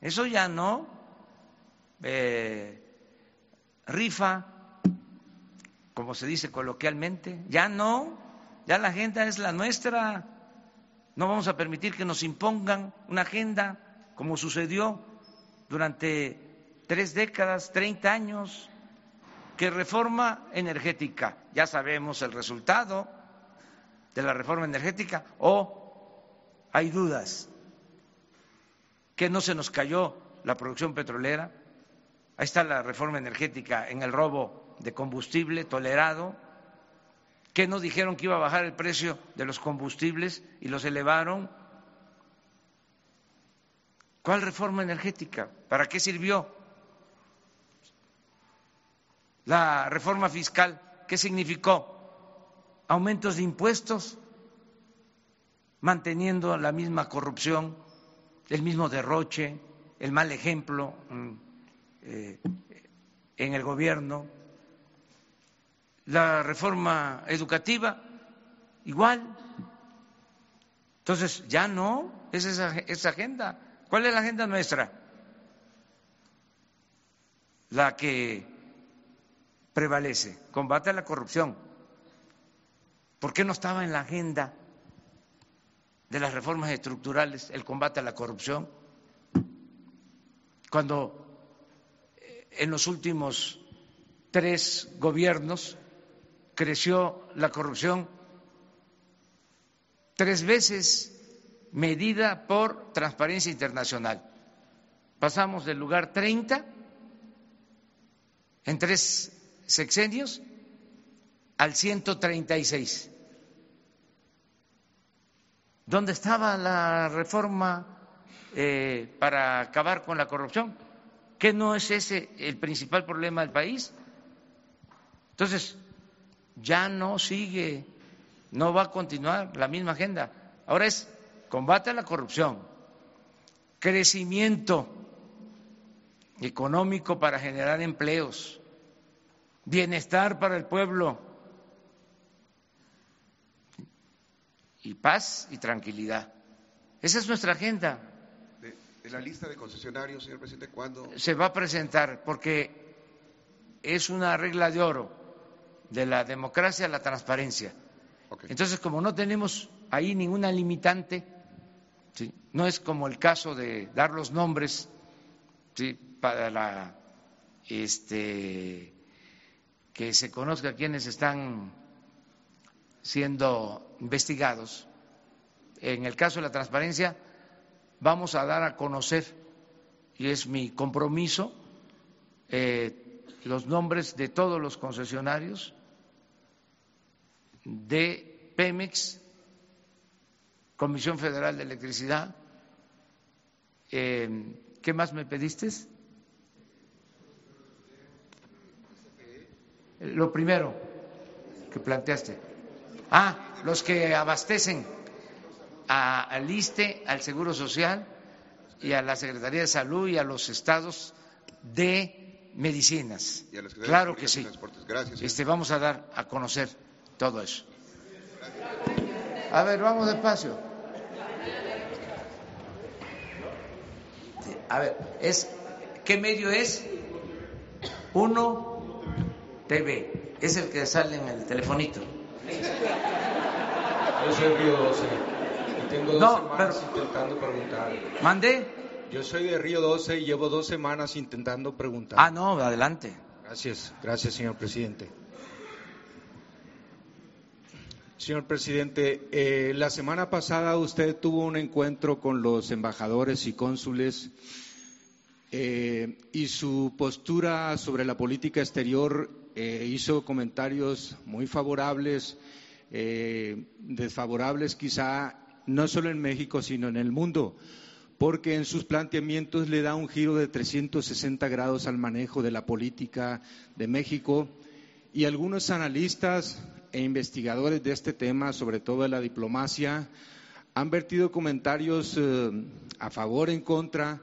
Eso ya no eh, rifa, como se dice coloquialmente, ya no, ya la agenda es la nuestra. No vamos a permitir que nos impongan una agenda como sucedió durante tres décadas, treinta años, que reforma energética, ya sabemos el resultado de la reforma energética, o hay dudas que no se nos cayó la producción petrolera, ahí está la reforma energética en el robo de combustible tolerado, que no dijeron que iba a bajar el precio de los combustibles y los elevaron. ¿Cuál reforma energética? ¿Para qué sirvió? La reforma fiscal, ¿qué significó? Aumentos de impuestos, manteniendo la misma corrupción, el mismo derroche, el mal ejemplo mm, eh, en el gobierno la reforma educativa, igual. Entonces, ya no, es esa, agenda. ¿Cuál es la agenda nuestra? La que prevalece, combate a la corrupción. ¿Por qué no estaba en la agenda de las reformas estructurales el combate a la corrupción? Cuando eh, en los últimos tres gobiernos creció la corrupción tres veces medida por Transparencia Internacional. Pasamos del lugar 30 en tres sexenios al 136. ¿Dónde estaba la reforma eh, para acabar con la corrupción? ¿Que no es ese el principal problema del país? Entonces, ya no sigue, no va a continuar la misma agenda. Ahora es combate a la corrupción, crecimiento económico para generar empleos, bienestar para el pueblo y paz y tranquilidad. Esa es nuestra agenda.
De, la lista de concesionarios, señor presidente, ¿cuándo?
Se va a presentar porque es una regla de oro de la democracia la transparencia. Entonces, como no tenemos ahí ninguna limitante, no es como el caso de dar los nombres para la, este, que se conozca quiénes están siendo investigados. En el caso de la transparencia, vamos a dar a conocer, y es mi compromiso, eh, los nombres de todos los concesionarios de Pemex, Comisión Federal de Electricidad. Eh, ¿Qué más me pediste? Lo primero que planteaste. Ah, los que abastecen al ISTE, al Seguro Social y a la Secretaría de Salud y a los estados de medicinas. claro que sí. Este, vamos a dar a conocer todo eso. A ver, vamos despacio. A ver, es ¿qué medio es? Uno TV. Es el que sale en el telefonito.
Yo soy Río 12. tengo dos no, pero, intentando preguntar.
¿Mandé?
Yo soy de Río 12 y llevo dos semanas intentando preguntar.
Ah, no, adelante.
Gracias, gracias, señor presidente. Señor presidente, eh, la semana pasada usted tuvo un encuentro con los embajadores y cónsules eh, y su postura sobre la política exterior eh, hizo comentarios muy favorables, desfavorables quizá, no solo en México, sino en el mundo, porque en sus planteamientos le da un giro de 360 grados al manejo de la política de México y algunos analistas e investigadores de este tema, sobre todo de la diplomacia, han vertido comentarios eh, a favor, en contra,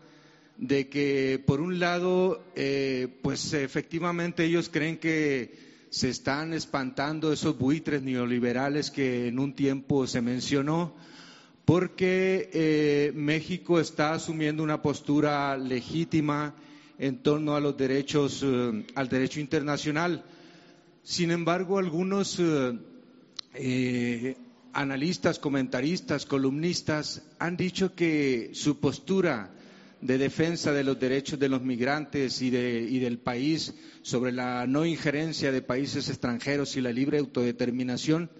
de que por un lado, eh, pues efectivamente ellos creen que se están espantando esos buitres neoliberales que en un tiempo se mencionó, porque eh, México está asumiendo una postura legítima en torno a los derechos, al derecho internacional sin embargo, algunos eh, eh, analistas, comentaristas, columnistas han dicho que su postura de defensa de los derechos de los migrantes y, y, del país sobre la no injerencia de países extranjeros y la libre autodeterminación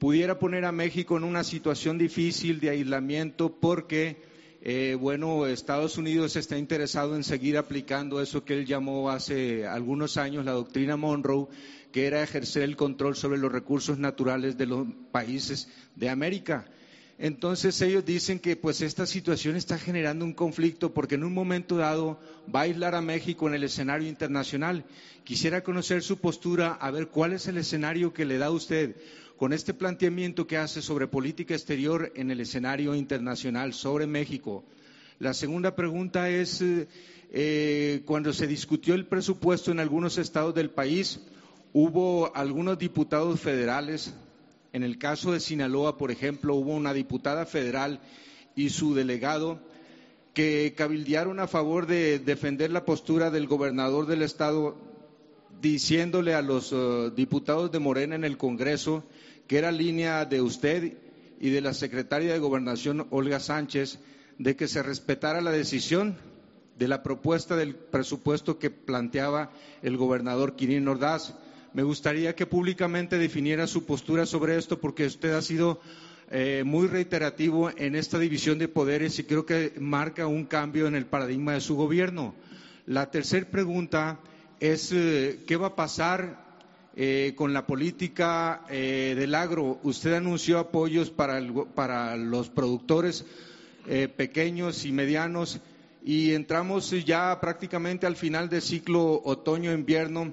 pudiera poner a México en una situación difícil de aislamiento porque eh, bueno, Estados Unidos está interesado en seguir aplicando eso que él llamó hace algunos años la doctrina Monroe, que era ejercer el control sobre los recursos naturales de los países de América. Entonces ellos dicen que pues esta situación está generando un conflicto porque en un momento dado va a aislar a México en el escenario internacional. Quisiera conocer su postura, a ver cuál es el escenario que le da a usted con este planteamiento que hace sobre política exterior en el escenario internacional sobre México. La segunda pregunta es, eh, cuando se discutió el presupuesto en algunos estados del país, hubo algunos diputados federales, en el caso de Sinaloa, por ejemplo, hubo una diputada federal y su delegado que cabildearon a favor de defender la postura del gobernador del estado, diciéndole a los eh, diputados de Morena en el Congreso que era línea de usted y de la secretaria de Gobernación, Olga Sánchez, de que se respetara la decisión de la propuesta del presupuesto que planteaba el gobernador Quirín Ordaz. Me gustaría que públicamente definiera su postura sobre esto, porque usted ha sido eh, muy reiterativo en esta división de poderes y creo que marca un cambio en el paradigma de su gobierno. La tercera pregunta es eh, qué va a pasar eh, con la política del agro. Usted anunció apoyos para, para los productores pequeños y medianos y entramos ya prácticamente al final del ciclo otoño-invierno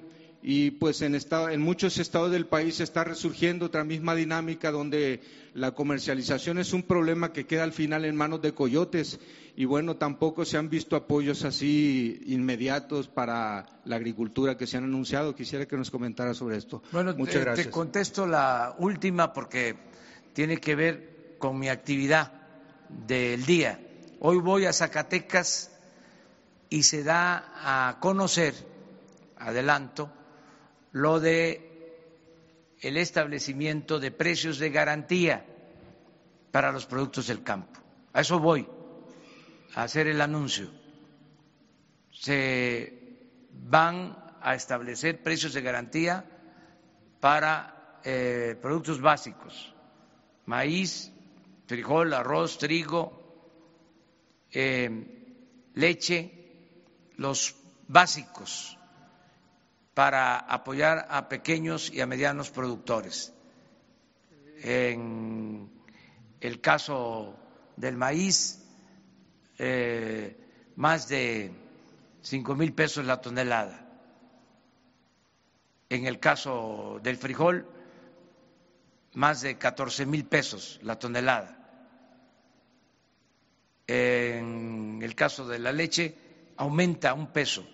y pues en, en muchos estados del país está resurgiendo otra misma dinámica donde la comercialización es un problema que queda al final en manos de coyotes y bueno, tampoco se han visto apoyos así inmediatos para la agricultura que se han anunciado. Quisiera que nos comentara sobre esto.
Bueno, Muchas gracias. te contesto la última porque tiene que ver con mi actividad del día. Hoy voy a Zacatecas y se da a conocer, adelanto, lo de el establecimiento de precios de garantía para los productos del campo. A eso voy a hacer el anuncio. Se van a establecer precios de garantía para eh, productos básicos, maíz, frijol, arroz, trigo, eh, leche, los básicos para apoyar a pequeños y a medianos productores. En el caso del maíz, eh, más de cinco mil pesos la tonelada. En el caso del frijol, más de catorce mil pesos la tonelada. En el caso de la leche, aumenta un peso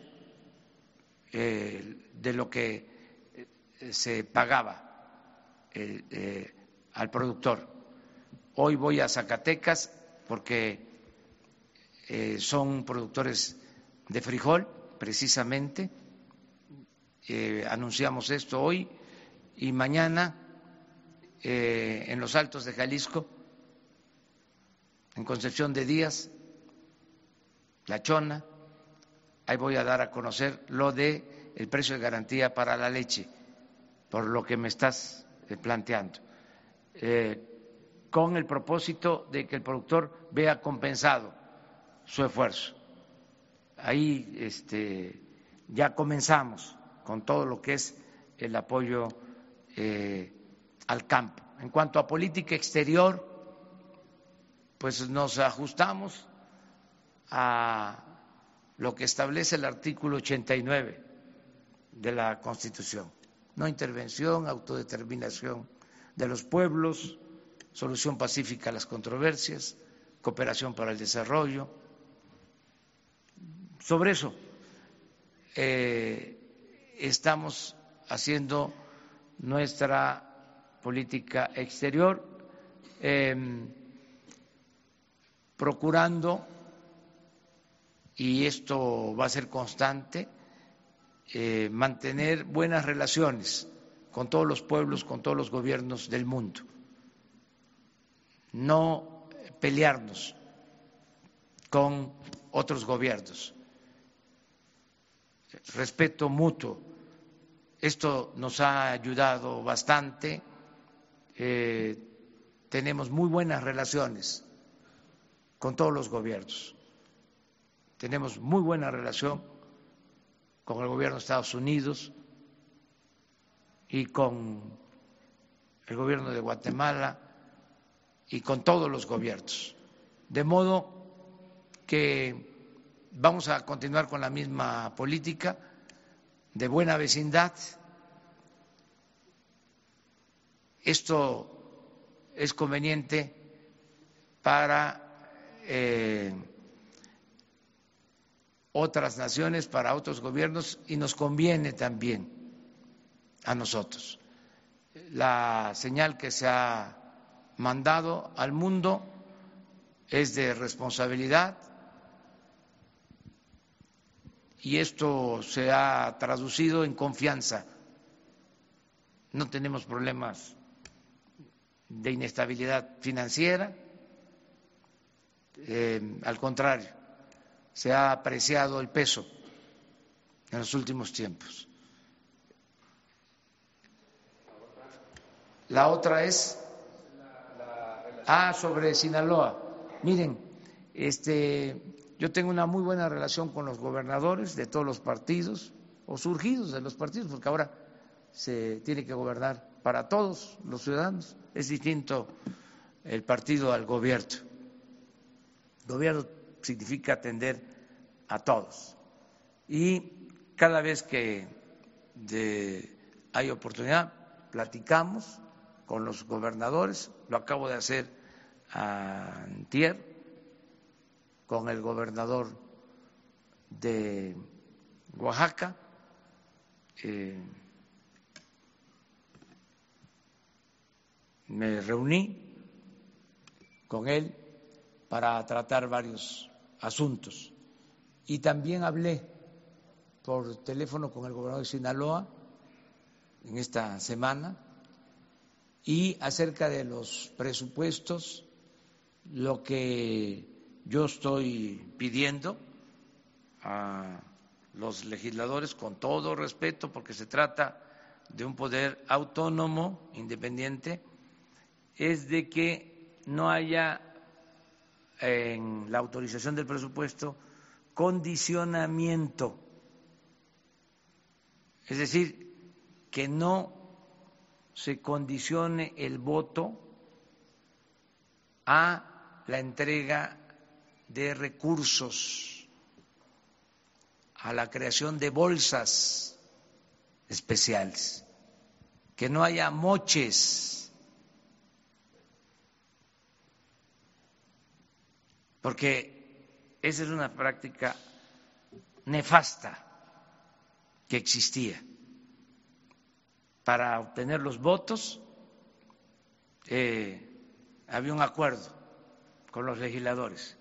eh, de lo que eh, se pagaba eh, al productor. Hoy voy a Zacatecas porque son productores de frijol, precisamente. anunciamos esto hoy y mañana en los Altos de Jalisco, en Concepción de Díaz, la chona. Ahí voy a dar a conocer lo de el precio de garantía para la leche, por lo que me estás eh, planteando, eh, con el propósito de que el productor vea compensado su esfuerzo. Ahí este, ya comenzamos con todo lo que es el apoyo eh, al campo. En cuanto a política exterior, pues nos ajustamos a lo que establece el artículo 89 de la Constitución. No intervención, autodeterminación de los pueblos, solución pacífica a las controversias, cooperación para el desarrollo. Sobre eso eh, estamos haciendo nuestra política exterior, em, procurando, y esto va a ser constante, eh, mantener buenas relaciones con todos los pueblos, con todos los gobiernos del mundo, no pelearnos con otros gobiernos, respeto mutuo. Esto nos ha ayudado bastante. Eh, tenemos muy buenas relaciones con todos los gobiernos. Tenemos muy buena relación con el gobierno de Estados Unidos y con el gobierno de Guatemala y con todos los gobiernos. De modo que vamos a continuar con la misma política de buena vecindad. Esto es conveniente para eh, otras naciones, para otros gobiernos y nos conviene también a nosotros. La señal que se ha mandado al mundo es de responsabilidad y esto se ha traducido en confianza. No tenemos problemas de inestabilidad financiera, eh, al contrario, se ha apreciado el peso en los últimos tiempos. La otra es ah sobre Sinaloa. Miren, este yo tengo una muy buena relación con los gobernadores de todos los partidos o surgidos de los partidos, porque ahora se tiene que gobernar para todos los ciudadanos. Es distinto el partido al gobierno. Gobierno significa atender a todos. Y cada vez que hay oportunidad, platicamos con los gobernadores, lo acabo de hacer Antier, con el gobernador de Oaxaca, eh, me reuní con él para tratar varios asuntos. Y también hablé por teléfono con el gobernador de Sinaloa en esta semana y acerca de los presupuestos, lo que yo estoy pidiendo a los legisladores, con todo respeto, porque se trata de un poder autónomo, independiente, es de que no haya en la autorización del presupuesto condicionamiento, es decir, que no se condicione el voto a la entrega de recursos, a la creación de bolsas especiales, que no haya moches, porque esa es una práctica nefasta que existía. Para obtener los votos eh, había un acuerdo con los legisladores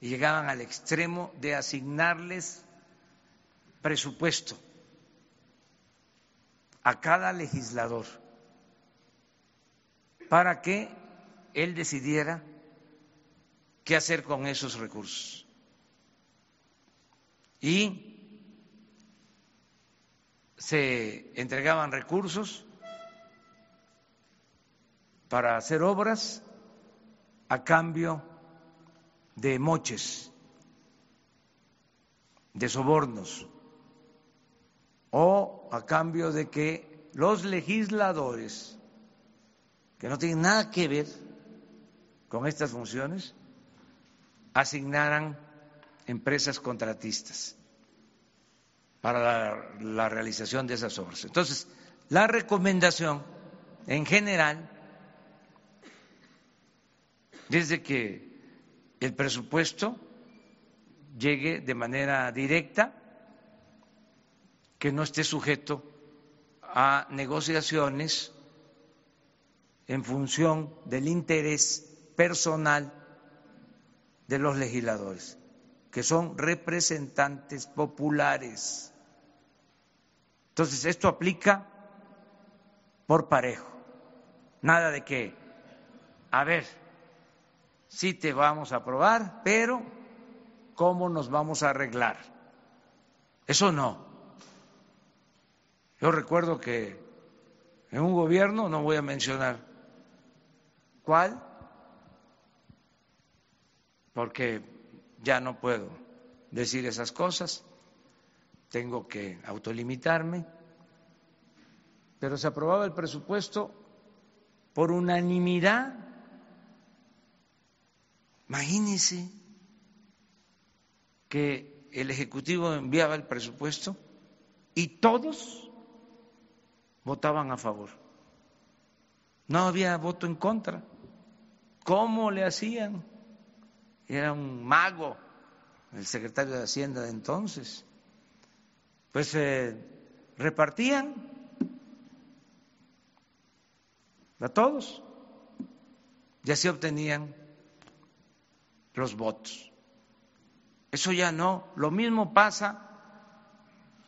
y llegaban al extremo de asignarles presupuesto a cada legislador para que él decidiera qué hacer con esos recursos. y se entregaban recursos para hacer obras a cambio de moches, de sobornos, o a cambio de que los legisladores, que no tienen nada que ver con estas funciones, asignaran empresas contratistas para la, la, realización de esas obras. Entonces, la recomendación en general, desde que el presupuesto llegue de manera directa que no esté sujeto a negociaciones en función del interés personal de los legisladores, que son representantes populares. Entonces, esto aplica por parejo. Nada de que, a ver, sí te vamos a aprobar, pero ¿cómo nos vamos a arreglar? Eso no. Yo recuerdo que en un gobierno, no voy a mencionar cuál, porque ya no puedo decir esas cosas, tengo que autolimitarme, pero se aprobaba el presupuesto por unanimidad. Imagínense que el Ejecutivo enviaba el presupuesto y todos votaban a favor. No había voto en contra. ¿Cómo le hacían? Era un mago el secretario de Hacienda de entonces. Pues se repartían a todos y así obtenían los votos. Eso ya no. Lo mismo pasa,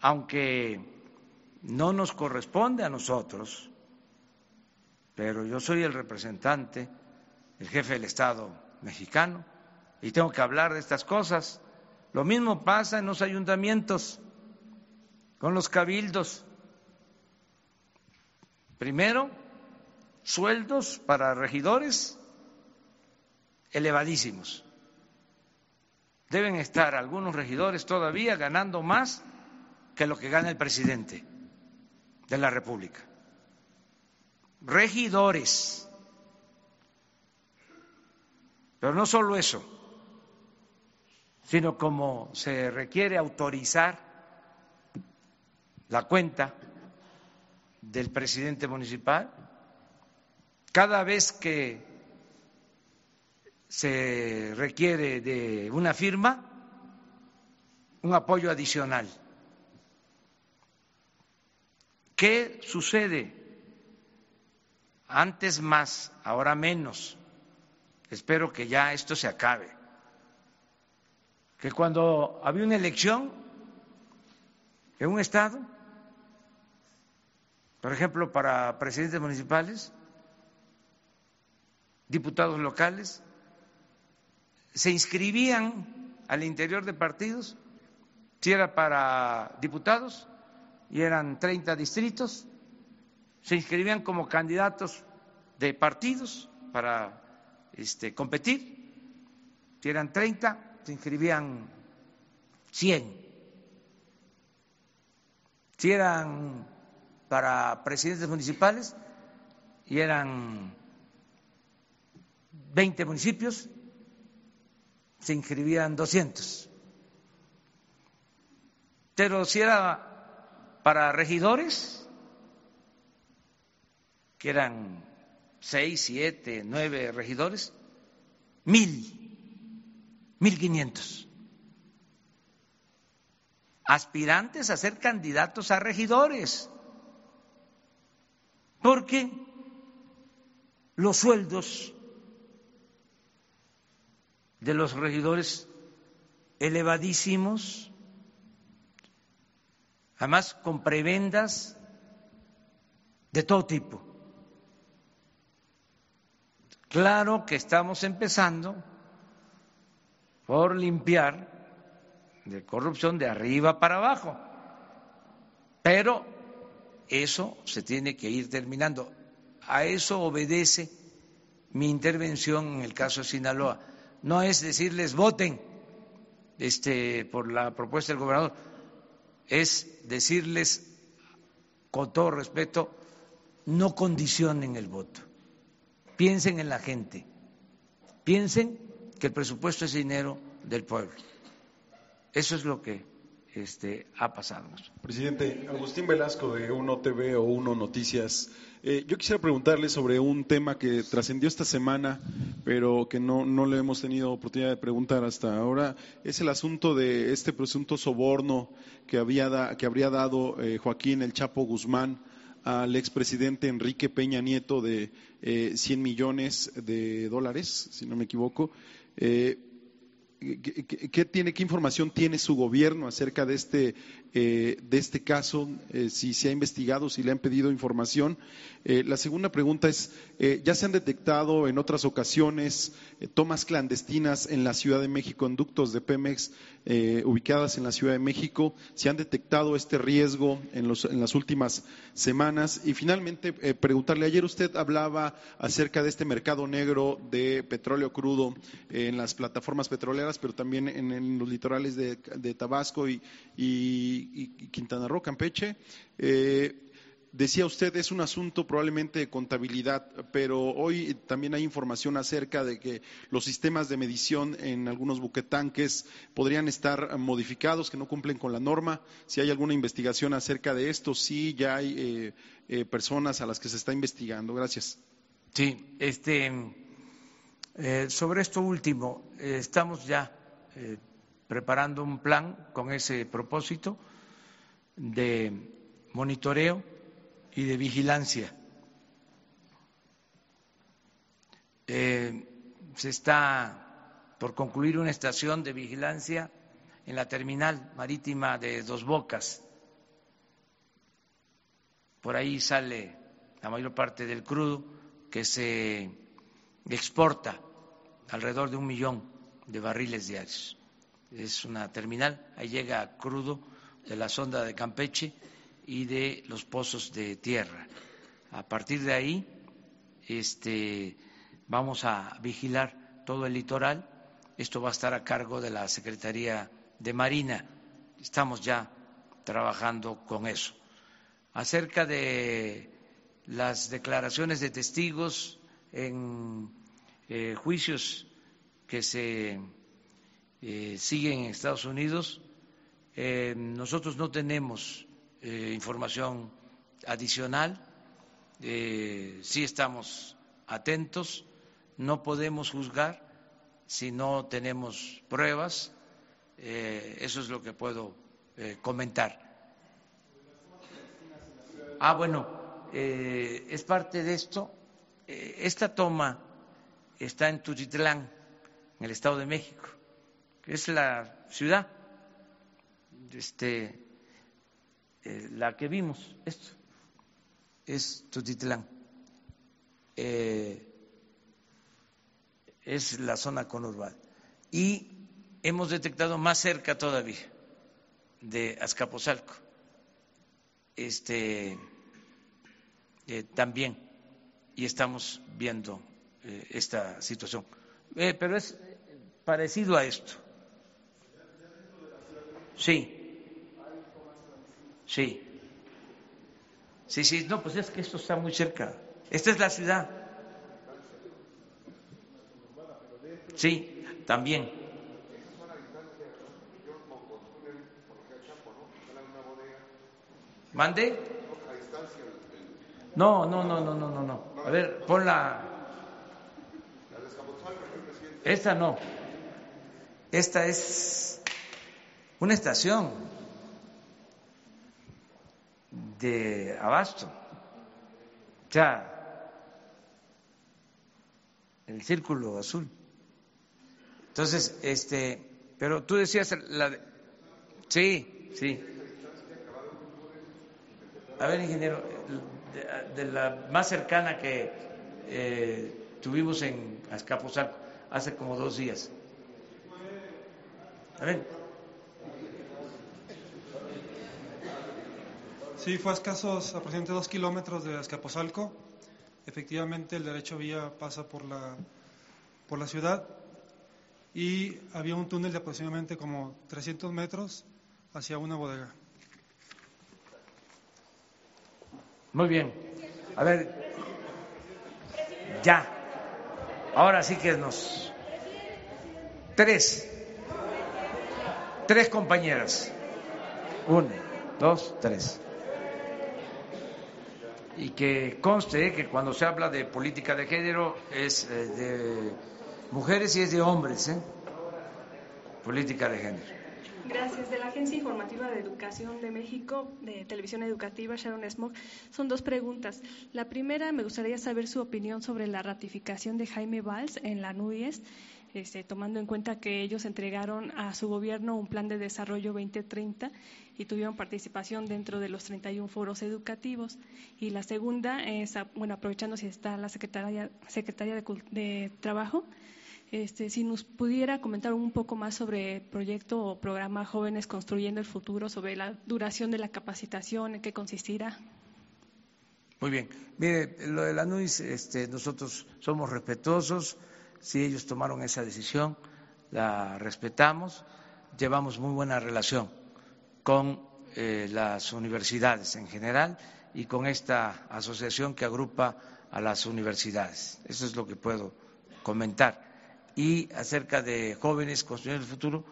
aunque no nos corresponde a nosotros, pero yo soy el representante, el jefe del Estado mexicano, y tengo que hablar de estas cosas. Lo mismo pasa en los ayuntamientos, con los cabildos. Primero, sueldos para regidores elevadísimos. Deben estar algunos regidores todavía ganando más que lo que gana el presidente de la República. Regidores. Pero no solo eso, sino como se requiere autorizar la cuenta del presidente municipal, cada vez que se requiere de una firma, un apoyo adicional ¿Qué sucede? Antes más, ahora menos. Espero que ya esto se acabe. Que cuando había una elección en un estado, por ejemplo, para presidentes municipales, diputados locales, se inscribían al interior de partidos, si era para diputados, y eran 30 distritos, se inscribían como candidatos de partidos para este, competir, si eran 30, se inscribían 100. Si eran para presidentes municipales y eran 20 municipios, se inscribían 200. Pero si era para regidores, que eran seis, siete, nueve regidores, mil, mil quinientos. Aspirantes a ser candidatos a regidores. Porque los sueldos de los regidores elevadísimos además con prebendas de todo tipo. Claro que estamos empezando por limpiar de corrupción de arriba para abajo. Pero eso se tiene que ir terminando. A eso obedece mi intervención en el caso de Sinaloa. No es decirles voten este, por la propuesta del gobernador, es decirles con todo respeto, no condicionen el voto. Piensen en la gente. Piensen que el presupuesto es dinero del pueblo. Eso es lo que este, ha pasado.
Presidente, Agustín Velasco de Uno TV o Uno Noticias. Eh, yo quisiera preguntarle sobre un tema que trascendió esta semana, pero que no, no le hemos tenido oportunidad de preguntar hasta ahora. Es el asunto de este presunto soborno que, había que habría dado eh, Joaquín El Chapo Guzmán al expresidente Enrique Peña Nieto de eh, 100 millones de dólares, si no me equivoco. Eh, ¿Qué, tiene, qué información tiene su gobierno acerca de este, eh, de este caso? Eh, si se ha investigado, si le han pedido información. Eh, la segunda pregunta es, ¿ya se han detectado en otras ocasiones tomas clandestinas en la Ciudad de México, en ductos de Pemex ubicadas en la Ciudad de México? ¿Se han detectado este riesgo en, los, en las últimas semanas? Y finalmente, preguntarle, ayer usted hablaba acerca de este mercado negro de petróleo crudo en las plataformas petroleras pero también en, los litorales de, Tabasco y, Quintana Roo, Campeche. Eh, decía usted, es un asunto probablemente de contabilidad, pero hoy también hay información acerca de que los sistemas de medición en algunos buquetanques podrían estar modificados, que no cumplen con la norma. Si hay alguna investigación acerca de esto, sí, ya hay eh, eh, personas a las que se está investigando. Gracias.
Sí, este, sobre esto último, estamos ya preparando un plan con ese propósito de monitoreo y de vigilancia. se está por concluir una estación de vigilancia en la terminal marítima de Dos Bocas. Por ahí sale la mayor parte del crudo que se exporta alrededor de un millón de barriles diarios. Es una terminal, ahí llega crudo de la sonda de Campeche y de los pozos de tierra. A partir de ahí este, vamos a vigilar todo el litoral. Esto va a estar a cargo de la Secretaría de Marina. Estamos ya trabajando con eso. Acerca de las declaraciones de testigos en eh, juicios que se eh, siguen en Estados Unidos, eh, nosotros no tenemos información adicional, sí estamos atentos, no podemos juzgar si no tenemos pruebas, eso es lo que puedo comentar. Ah, bueno, es parte de esto. esta toma está en Tutitlán, en el Estado de México, que es la ciudad, este, eh, la que vimos, esto, es Tutitlán. Eh, es la zona conurbada. Y hemos detectado más cerca todavía de Azcapotzalco, este, eh, también, y estamos viendo esta situación. Pero es parecido a esto. Sí. Sí. Sí, sí, no, pues es que esto está muy cerca. Esta es la ciudad. Sí, también. ¿Mande? No, no, no, no, no, no, no. A ver, pon la... Esta no. Esta es una estación de abasto. O sea, el círculo azul. Entonces, este, pero tú decías la de, sí, sí. A ver, ingeniero, de, la más cercana que eh, tuvimos en Azcapotzalco hace como dos días. A ver.
Sí, fue a escasos aproximadamente dos kilómetros de Escaposalco. Efectivamente, el derecho vía pasa por la, por la ciudad y había un túnel de aproximadamente como 300 metros hacia una bodega.
Muy bien. A ver, ya. Ahora sí que nos... Tres. Tres compañeras. Una, dos, tres. Y que conste que cuando se habla de política de género es eh, de mujeres y es de hombres, ¿eh? Política de género.
Gracias. De la Agencia Informativa de Educación de México, de Televisión Educativa, Sharon Smog, son dos preguntas. La primera, me gustaría saber su opinión sobre la ratificación de Jaime Valls en la NUIES, este, tomando en cuenta que ellos entregaron a su gobierno un plan de desarrollo 2030 y tuvieron participación dentro de los 31 foros educativos. Y la segunda es, bueno, aprovechando si está la Secretaria, Secretaria de, Trabajo, este, si nos pudiera comentar un poco más sobre el proyecto o programa Jóvenes Construyendo el Futuro, sobre la duración de la capacitación, en qué consistirá.
Muy bien. Mire, lo de la NUIS, este, nosotros somos respetuosos. Si ellos tomaron esa decisión, la respetamos. Llevamos muy buena relación con eh, las universidades en general y con esta asociación que agrupa a las universidades. Eso es lo que puedo comentar y acerca de jóvenes construyendo el futuro.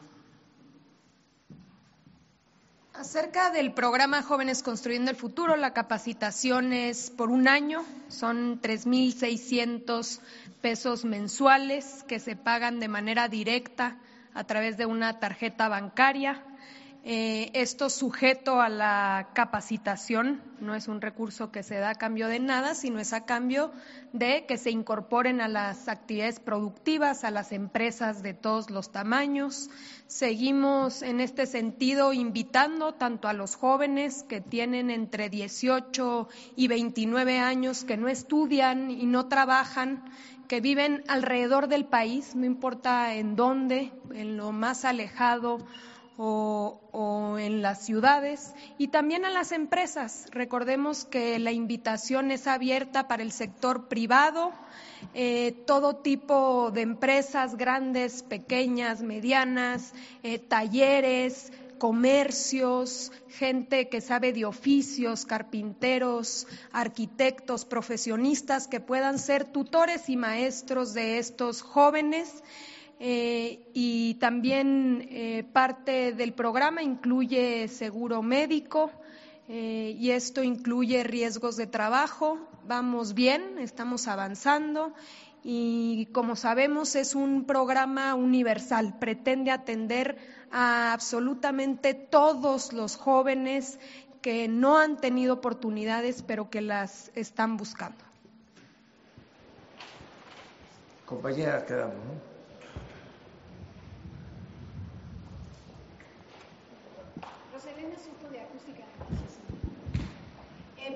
Acerca del programa Jóvenes Construyendo el Futuro, la capacitación es por un año, son 3.600 pesos mensuales que se pagan de manera directa a través de una tarjeta bancaria. Eh, esto sujeto a la capacitación, no es un recurso que se da a cambio de nada, sino es a cambio de que se incorporen a las actividades productivas, a las empresas de todos los tamaños. Seguimos en este sentido invitando tanto a los jóvenes que tienen entre 18 y 29 años, que no estudian y no trabajan, que viven alrededor del país, no importa en dónde, en lo más alejado o, en las ciudades y también a las empresas. Recordemos que la invitación es abierta para el sector privado, eh, todo tipo de empresas, grandes, pequeñas, medianas, eh, talleres, comercios, gente que sabe de oficios, carpinteros, arquitectos, profesionistas que puedan ser tutores y maestros de estos jóvenes eh, y también eh, parte del programa incluye seguro médico eh, y esto incluye riesgos de trabajo. Vamos bien, estamos avanzando y como sabemos es un programa universal, pretende atender a absolutamente todos los jóvenes que no han tenido oportunidades pero que las están buscando.
Compañera, quedamos.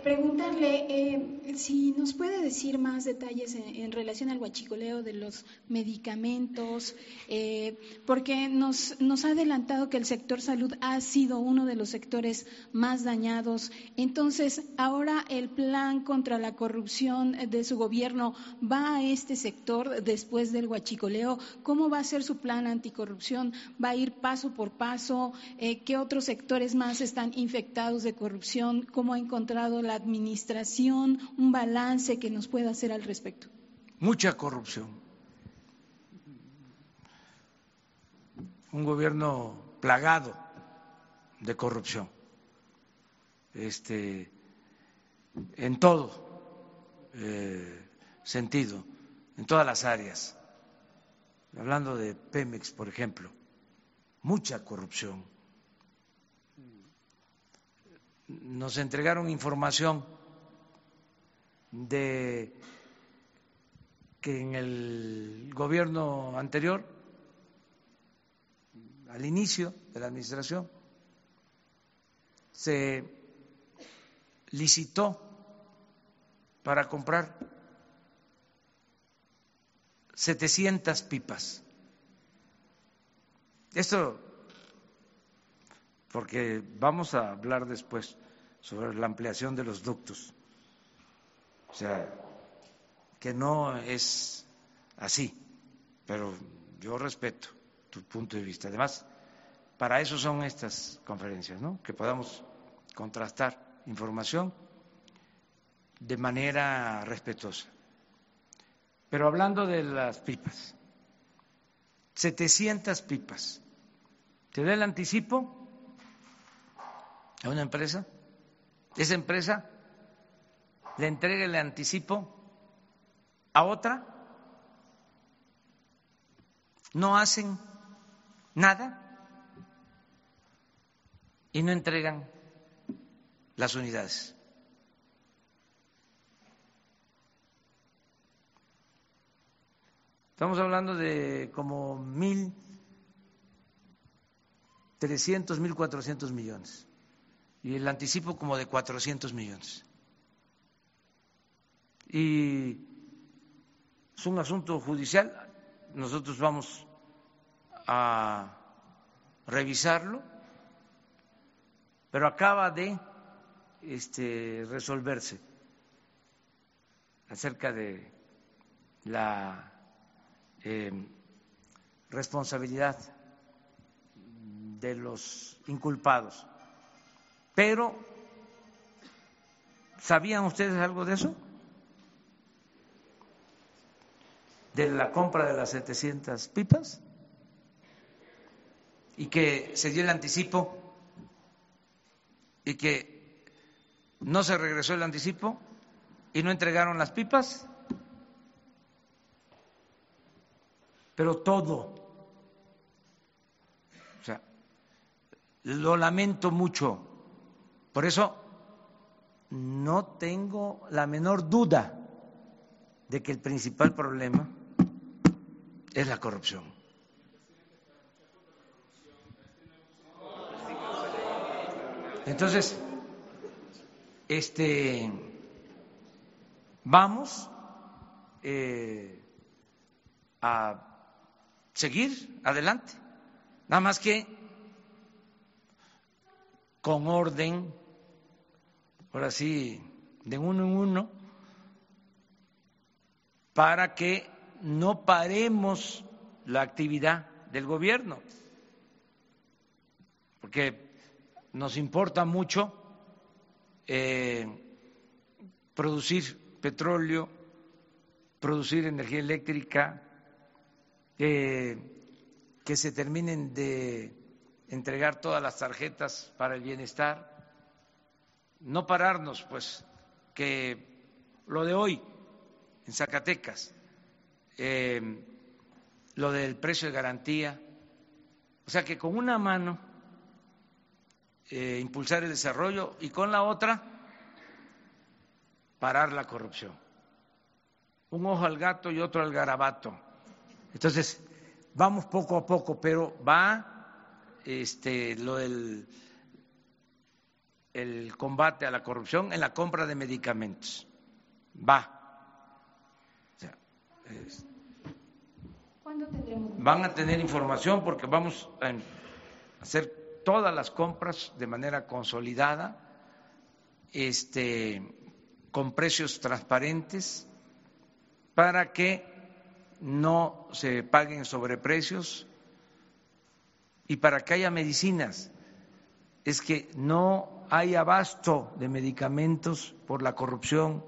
Preguntarle eh, si nos puede decir más detalles en, relación al huachicoleo de los medicamentos, eh, porque nos, nos ha adelantado que el sector salud ha sido uno de los sectores más dañados. Entonces, ahora el plan contra la corrupción de su gobierno va a este sector después del huachicoleo. ¿Cómo va a ser su plan anticorrupción? ¿Va a ir paso por paso? Eh, ¿Qué otros sectores más están infectados de corrupción? ¿Cómo ha encontrado la administración, un balance que nos pueda hacer al respecto?
Mucha corrupción. Un gobierno plagado de corrupción. Este, en todo eh, sentido, en todas las áreas. Hablando de Pemex, por ejemplo, mucha corrupción nos entregaron información de que en el gobierno anterior, al inicio de la administración, se licitó para comprar 700 pipas. Esto porque vamos a hablar después sobre la ampliación de los ductos. O sea, que no es así, pero yo respeto tu punto de vista. Además, para eso son estas conferencias, ¿no? Que podamos contrastar información de manera respetuosa. Pero hablando de las pipas, 700 pipas. ¿Te da el anticipo a una empresa? Esa empresa le entrega el anticipo a otra. No hacen nada y no entregan las unidades. Estamos hablando de como mil trescientos, mil cuatrocientos millones y el anticipo como de cuatrocientos millones. Y es un asunto judicial, nosotros vamos a revisarlo, pero acaba de este, resolverse acerca de la eh, responsabilidad de los inculpados. Pero, ¿sabían ustedes algo de eso? De la compra de las 700 pipas y que se dio el anticipo y que no se regresó el anticipo y no entregaron las pipas. pero todo. O sea, lo lamento mucho. Por eso no tengo la menor duda de que el principal problema es la corrupción. Entonces, este, vamos eh, a seguir adelante. Nada más que con orden, ahora sí, de uno en uno, para que no paremos la actividad del gobierno, porque nos importa mucho eh, producir petróleo, producir energía eléctrica, que se terminen de entregar todas las tarjetas para el bienestar, no pararnos, pues, que lo de hoy en Zacatecas, eh, lo del precio de garantía, o sea que con una mano eh, impulsar el desarrollo y con la otra parar la corrupción. Un ojo al gato y otro al garabato. Entonces, vamos poco a poco, pero va este, lo del el combate a la corrupción en la compra de medicamentos. Va. van a tener información porque vamos a hacer todas las compras de manera consolidada, este, con precios transparentes, para que no se paguen sobreprecios y para que haya medicinas. Es que no hay abasto de medicamentos por la corrupción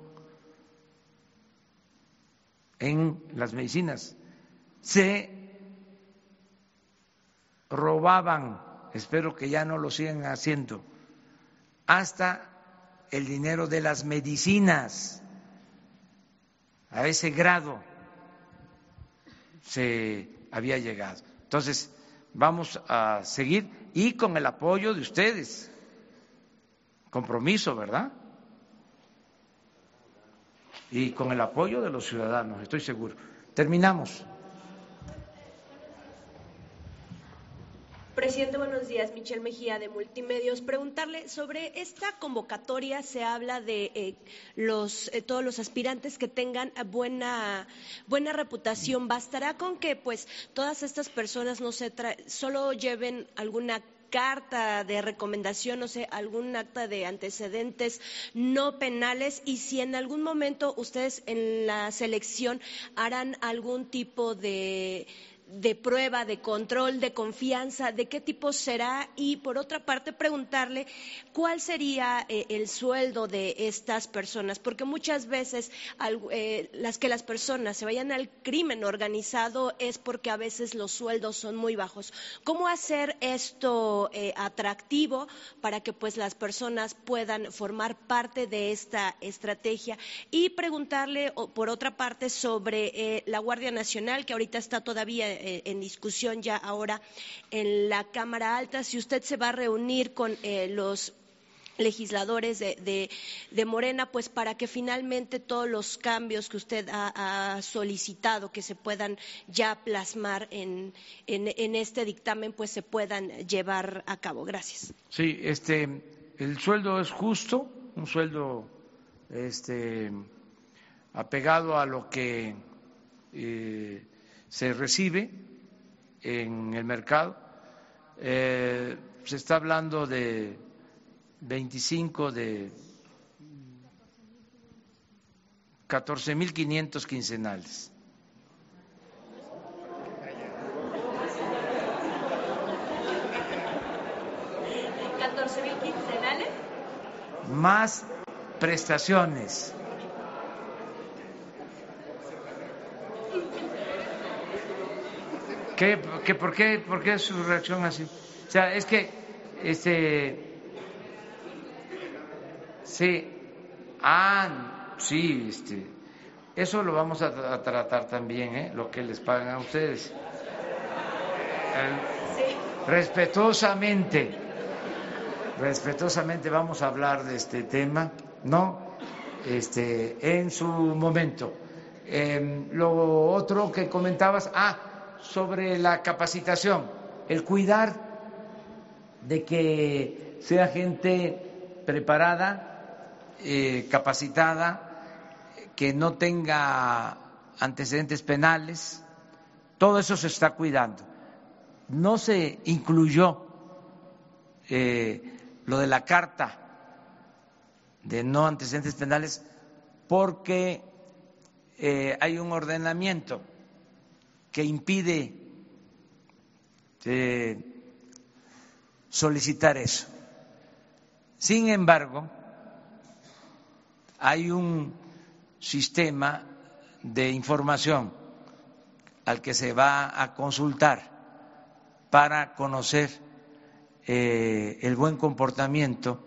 en las medicinas. Se robaban, espero que ya no lo sigan haciendo, hasta el dinero de las medicinas, a ese grado se había llegado. Entonces, vamos a seguir y con el apoyo de ustedes. Compromiso, ¿verdad? Y con el apoyo de los ciudadanos, estoy seguro. Terminamos.
Presidente, buenos días. Michelle Mejía de Multimedios. Preguntarle sobre esta convocatoria. Se habla de eh, los, eh, todos los aspirantes que tengan buena, buena reputación. ¿Bastará con que pues todas estas personas no se solo lleven alguna carta de recomendación, no sé, algún acta de antecedentes no penales y si en algún momento ustedes en la selección harán algún tipo de de prueba, de control, de confianza, de qué tipo será y por otra parte preguntarle cuál sería eh, el sueldo de estas personas, porque muchas veces eh, las que las personas se vayan al crimen organizado es porque a veces los sueldos son muy bajos. ¿Cómo hacer esto eh, atractivo para que pues las personas puedan formar parte de esta estrategia? Y preguntarle por otra parte sobre la Guardia Nacional, que ahorita está todavía eh, en discusión ya ahora en la Cámara Alta, si usted se va a reunir con eh, los legisladores de, Morena, pues para que finalmente todos los cambios que usted ha, solicitado que se puedan ya plasmar en, en, este dictamen, pues se puedan llevar a cabo. Gracias.
Sí, este, el sueldo es justo, un sueldo este, apegado a lo que eh, se recibe en el mercado. Eh, se está hablando de 25 de 14.500 quincenales.
¿14.000 quincenales?
Más prestaciones. ¿Qué, por, qué, ¿Por qué su reacción así? O sea, es que, este, sí, ah, sí, este, eso lo vamos a, tratar también, ¿eh? lo que les pagan a ustedes. Respetuosamente, respetuosamente vamos a hablar de este tema, ¿no? Este, en su momento. Em, lo otro que comentabas, ah, sobre la capacitación, el cuidar de que sea gente preparada, eh, capacitada, que no tenga antecedentes penales, todo eso se está cuidando. No se incluyó eh, lo de la carta de no antecedentes penales porque eh, hay un ordenamiento que impide eh, solicitar eso. Sin embargo, hay un sistema de información al que se va a consultar para conocer eh, el buen comportamiento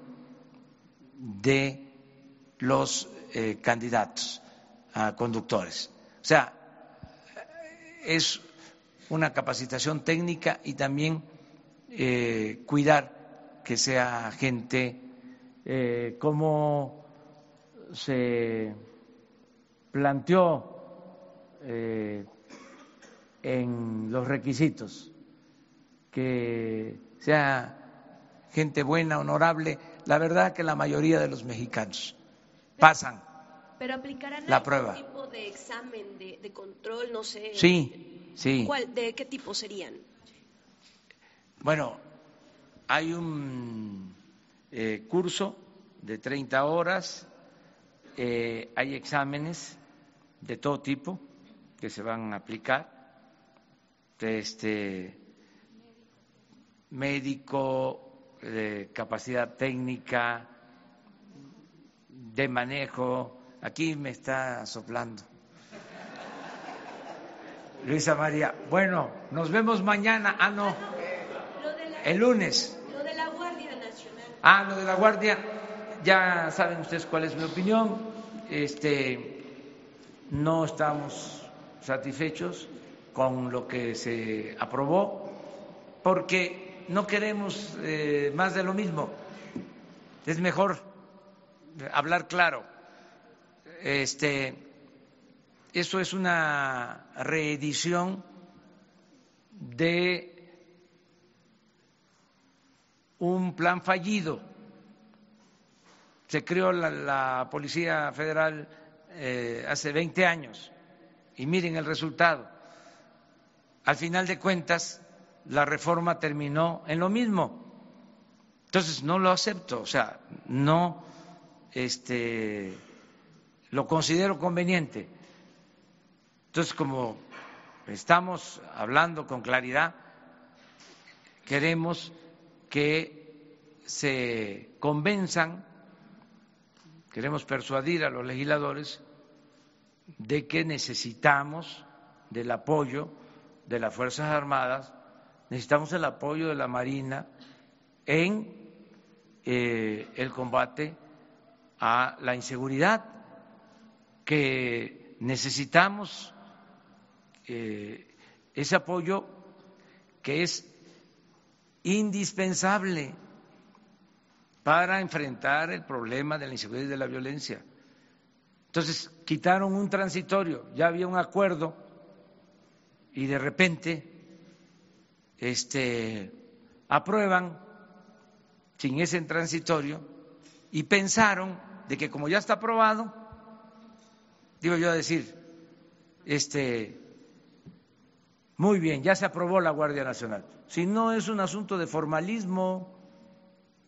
de los eh, candidatos a conductores. O sea, es una capacitación técnica y también eh, cuidar que sea gente eh, como se planteó eh, en los requisitos, que sea gente buena, honorable. La verdad que la mayoría de los mexicanos pasan
pero aplicarán
la prueba.
tipo de examen de, control, no sé.
Sí, sí.
¿De qué tipo serían?
Bueno, hay un eh, curso de 30 horas, eh, hay exámenes de todo tipo que se van a aplicar, este médico, de capacidad técnica, de manejo, Aquí me está soplando. Luisa María, bueno, nos vemos mañana. Ah, no. El lunes.
Lo de la Guardia Nacional.
Ah, lo de la Guardia. Ya saben ustedes cuál es mi opinión. Este, no estamos satisfechos con lo que se aprobó porque no queremos eh, más de lo mismo. Es mejor hablar claro este, eso es una reedición de un plan fallido. Se creó la, Policía Federal eh, hace 20 años y miren el resultado. Al final de cuentas, la reforma terminó en lo mismo. Entonces no lo acepto, o sea, no este, lo considero conveniente. Entonces, como estamos hablando con claridad, queremos que se convenzan, queremos persuadir a los legisladores de que necesitamos del apoyo de las Fuerzas Armadas, necesitamos el apoyo de la Marina en eh, el combate a la inseguridad, que necesitamos eh, ese apoyo que es indispensable para enfrentar el problema de la inseguridad y de la violencia. Entonces, quitaron un transitorio, ya había un acuerdo y de repente este, aprueban sin ese transitorio y pensaron de que como ya está aprobado, digo yo a decir, este, muy bien, ya se aprobó la Guardia Nacional. Si no es un asunto de formalismo,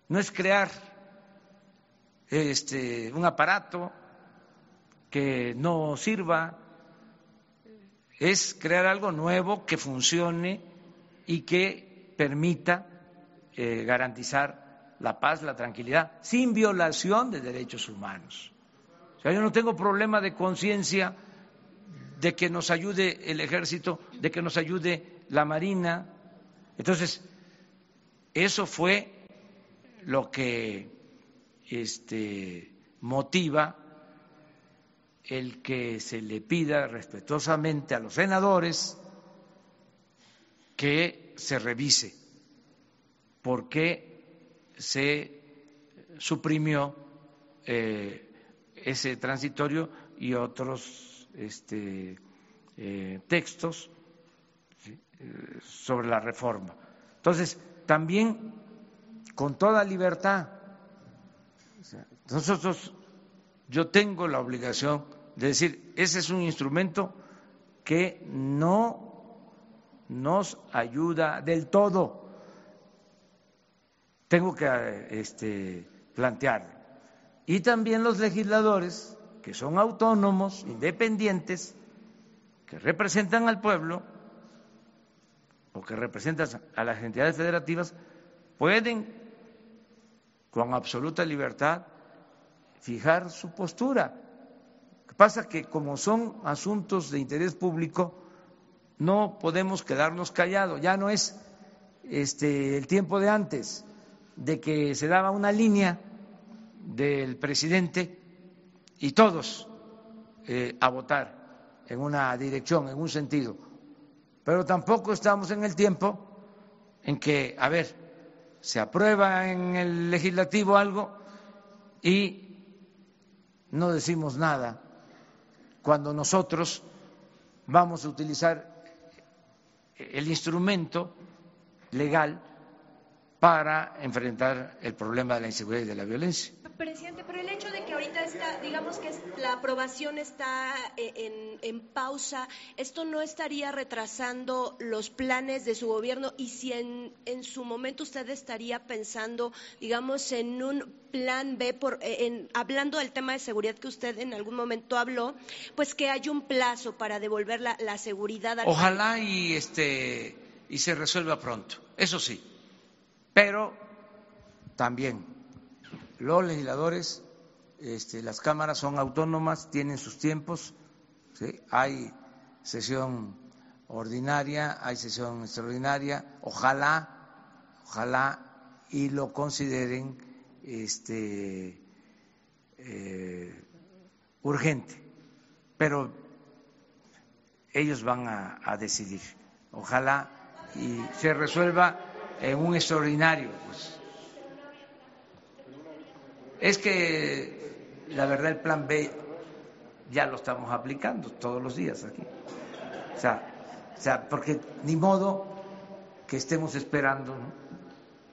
no es crear este, un aparato que no sirva, es crear algo nuevo que funcione y que permita eh, garantizar la paz, la tranquilidad, sin violación de derechos humanos. Yo no tengo problema de conciencia de que nos ayude el ejército, de que nos ayude la marina. Entonces, eso fue lo que este, motiva el que se le pida respetuosamente a los senadores que se revise por qué se suprimió eh, ese transitorio y otros este, eh, textos eh, sobre la reforma. Entonces, también con toda libertad, nosotros, yo tengo la obligación de decir, ese es un instrumento que no nos ayuda del todo tengo que este, plantearlo. Y también los legisladores, que son autónomos, independientes, que representan al pueblo o que representan a las entidades federativas, pueden con absoluta libertad fijar su postura. Lo que pasa que como son asuntos de interés público, no podemos quedarnos callados, ya no es este, el tiempo de antes de que se daba una línea del presidente y todos eh, a votar en una dirección, en un sentido. Pero tampoco estamos en el tiempo en que, a ver, se aprueba en el legislativo algo y no decimos nada cuando nosotros vamos a utilizar el instrumento legal para enfrentar el problema de la inseguridad y de la violencia.
Presidente, pero el hecho de que ahorita está, digamos que la aprobación está eh, en, pausa, ¿esto no estaría retrasando los planes de su gobierno? Y si en, en su momento usted estaría pensando, digamos, en un plan B, por, eh, hablando del tema de seguridad que usted en algún momento habló, pues que haya un plazo para devolver la, la seguridad.
Al Ojalá y, este, y se resuelva pronto, eso sí pero también los legisladores, este, las cámaras son autónomas, tienen sus tiempos, hay sesión ordinaria, hay sesión extraordinaria, ojalá, ojalá y lo consideren este, eh, urgente, pero ellos van a decidir, ojalá y se resuelva en un extraordinario. Pues. Es que la verdad el plan B ya lo estamos aplicando todos los días aquí. O sea, o sea porque ni modo que estemos esperando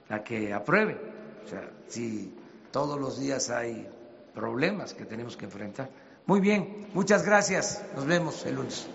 a que apruebe. O sea, si todos los días hay problemas que tenemos que enfrentar. Muy bien, muchas gracias. Nos vemos el lunes.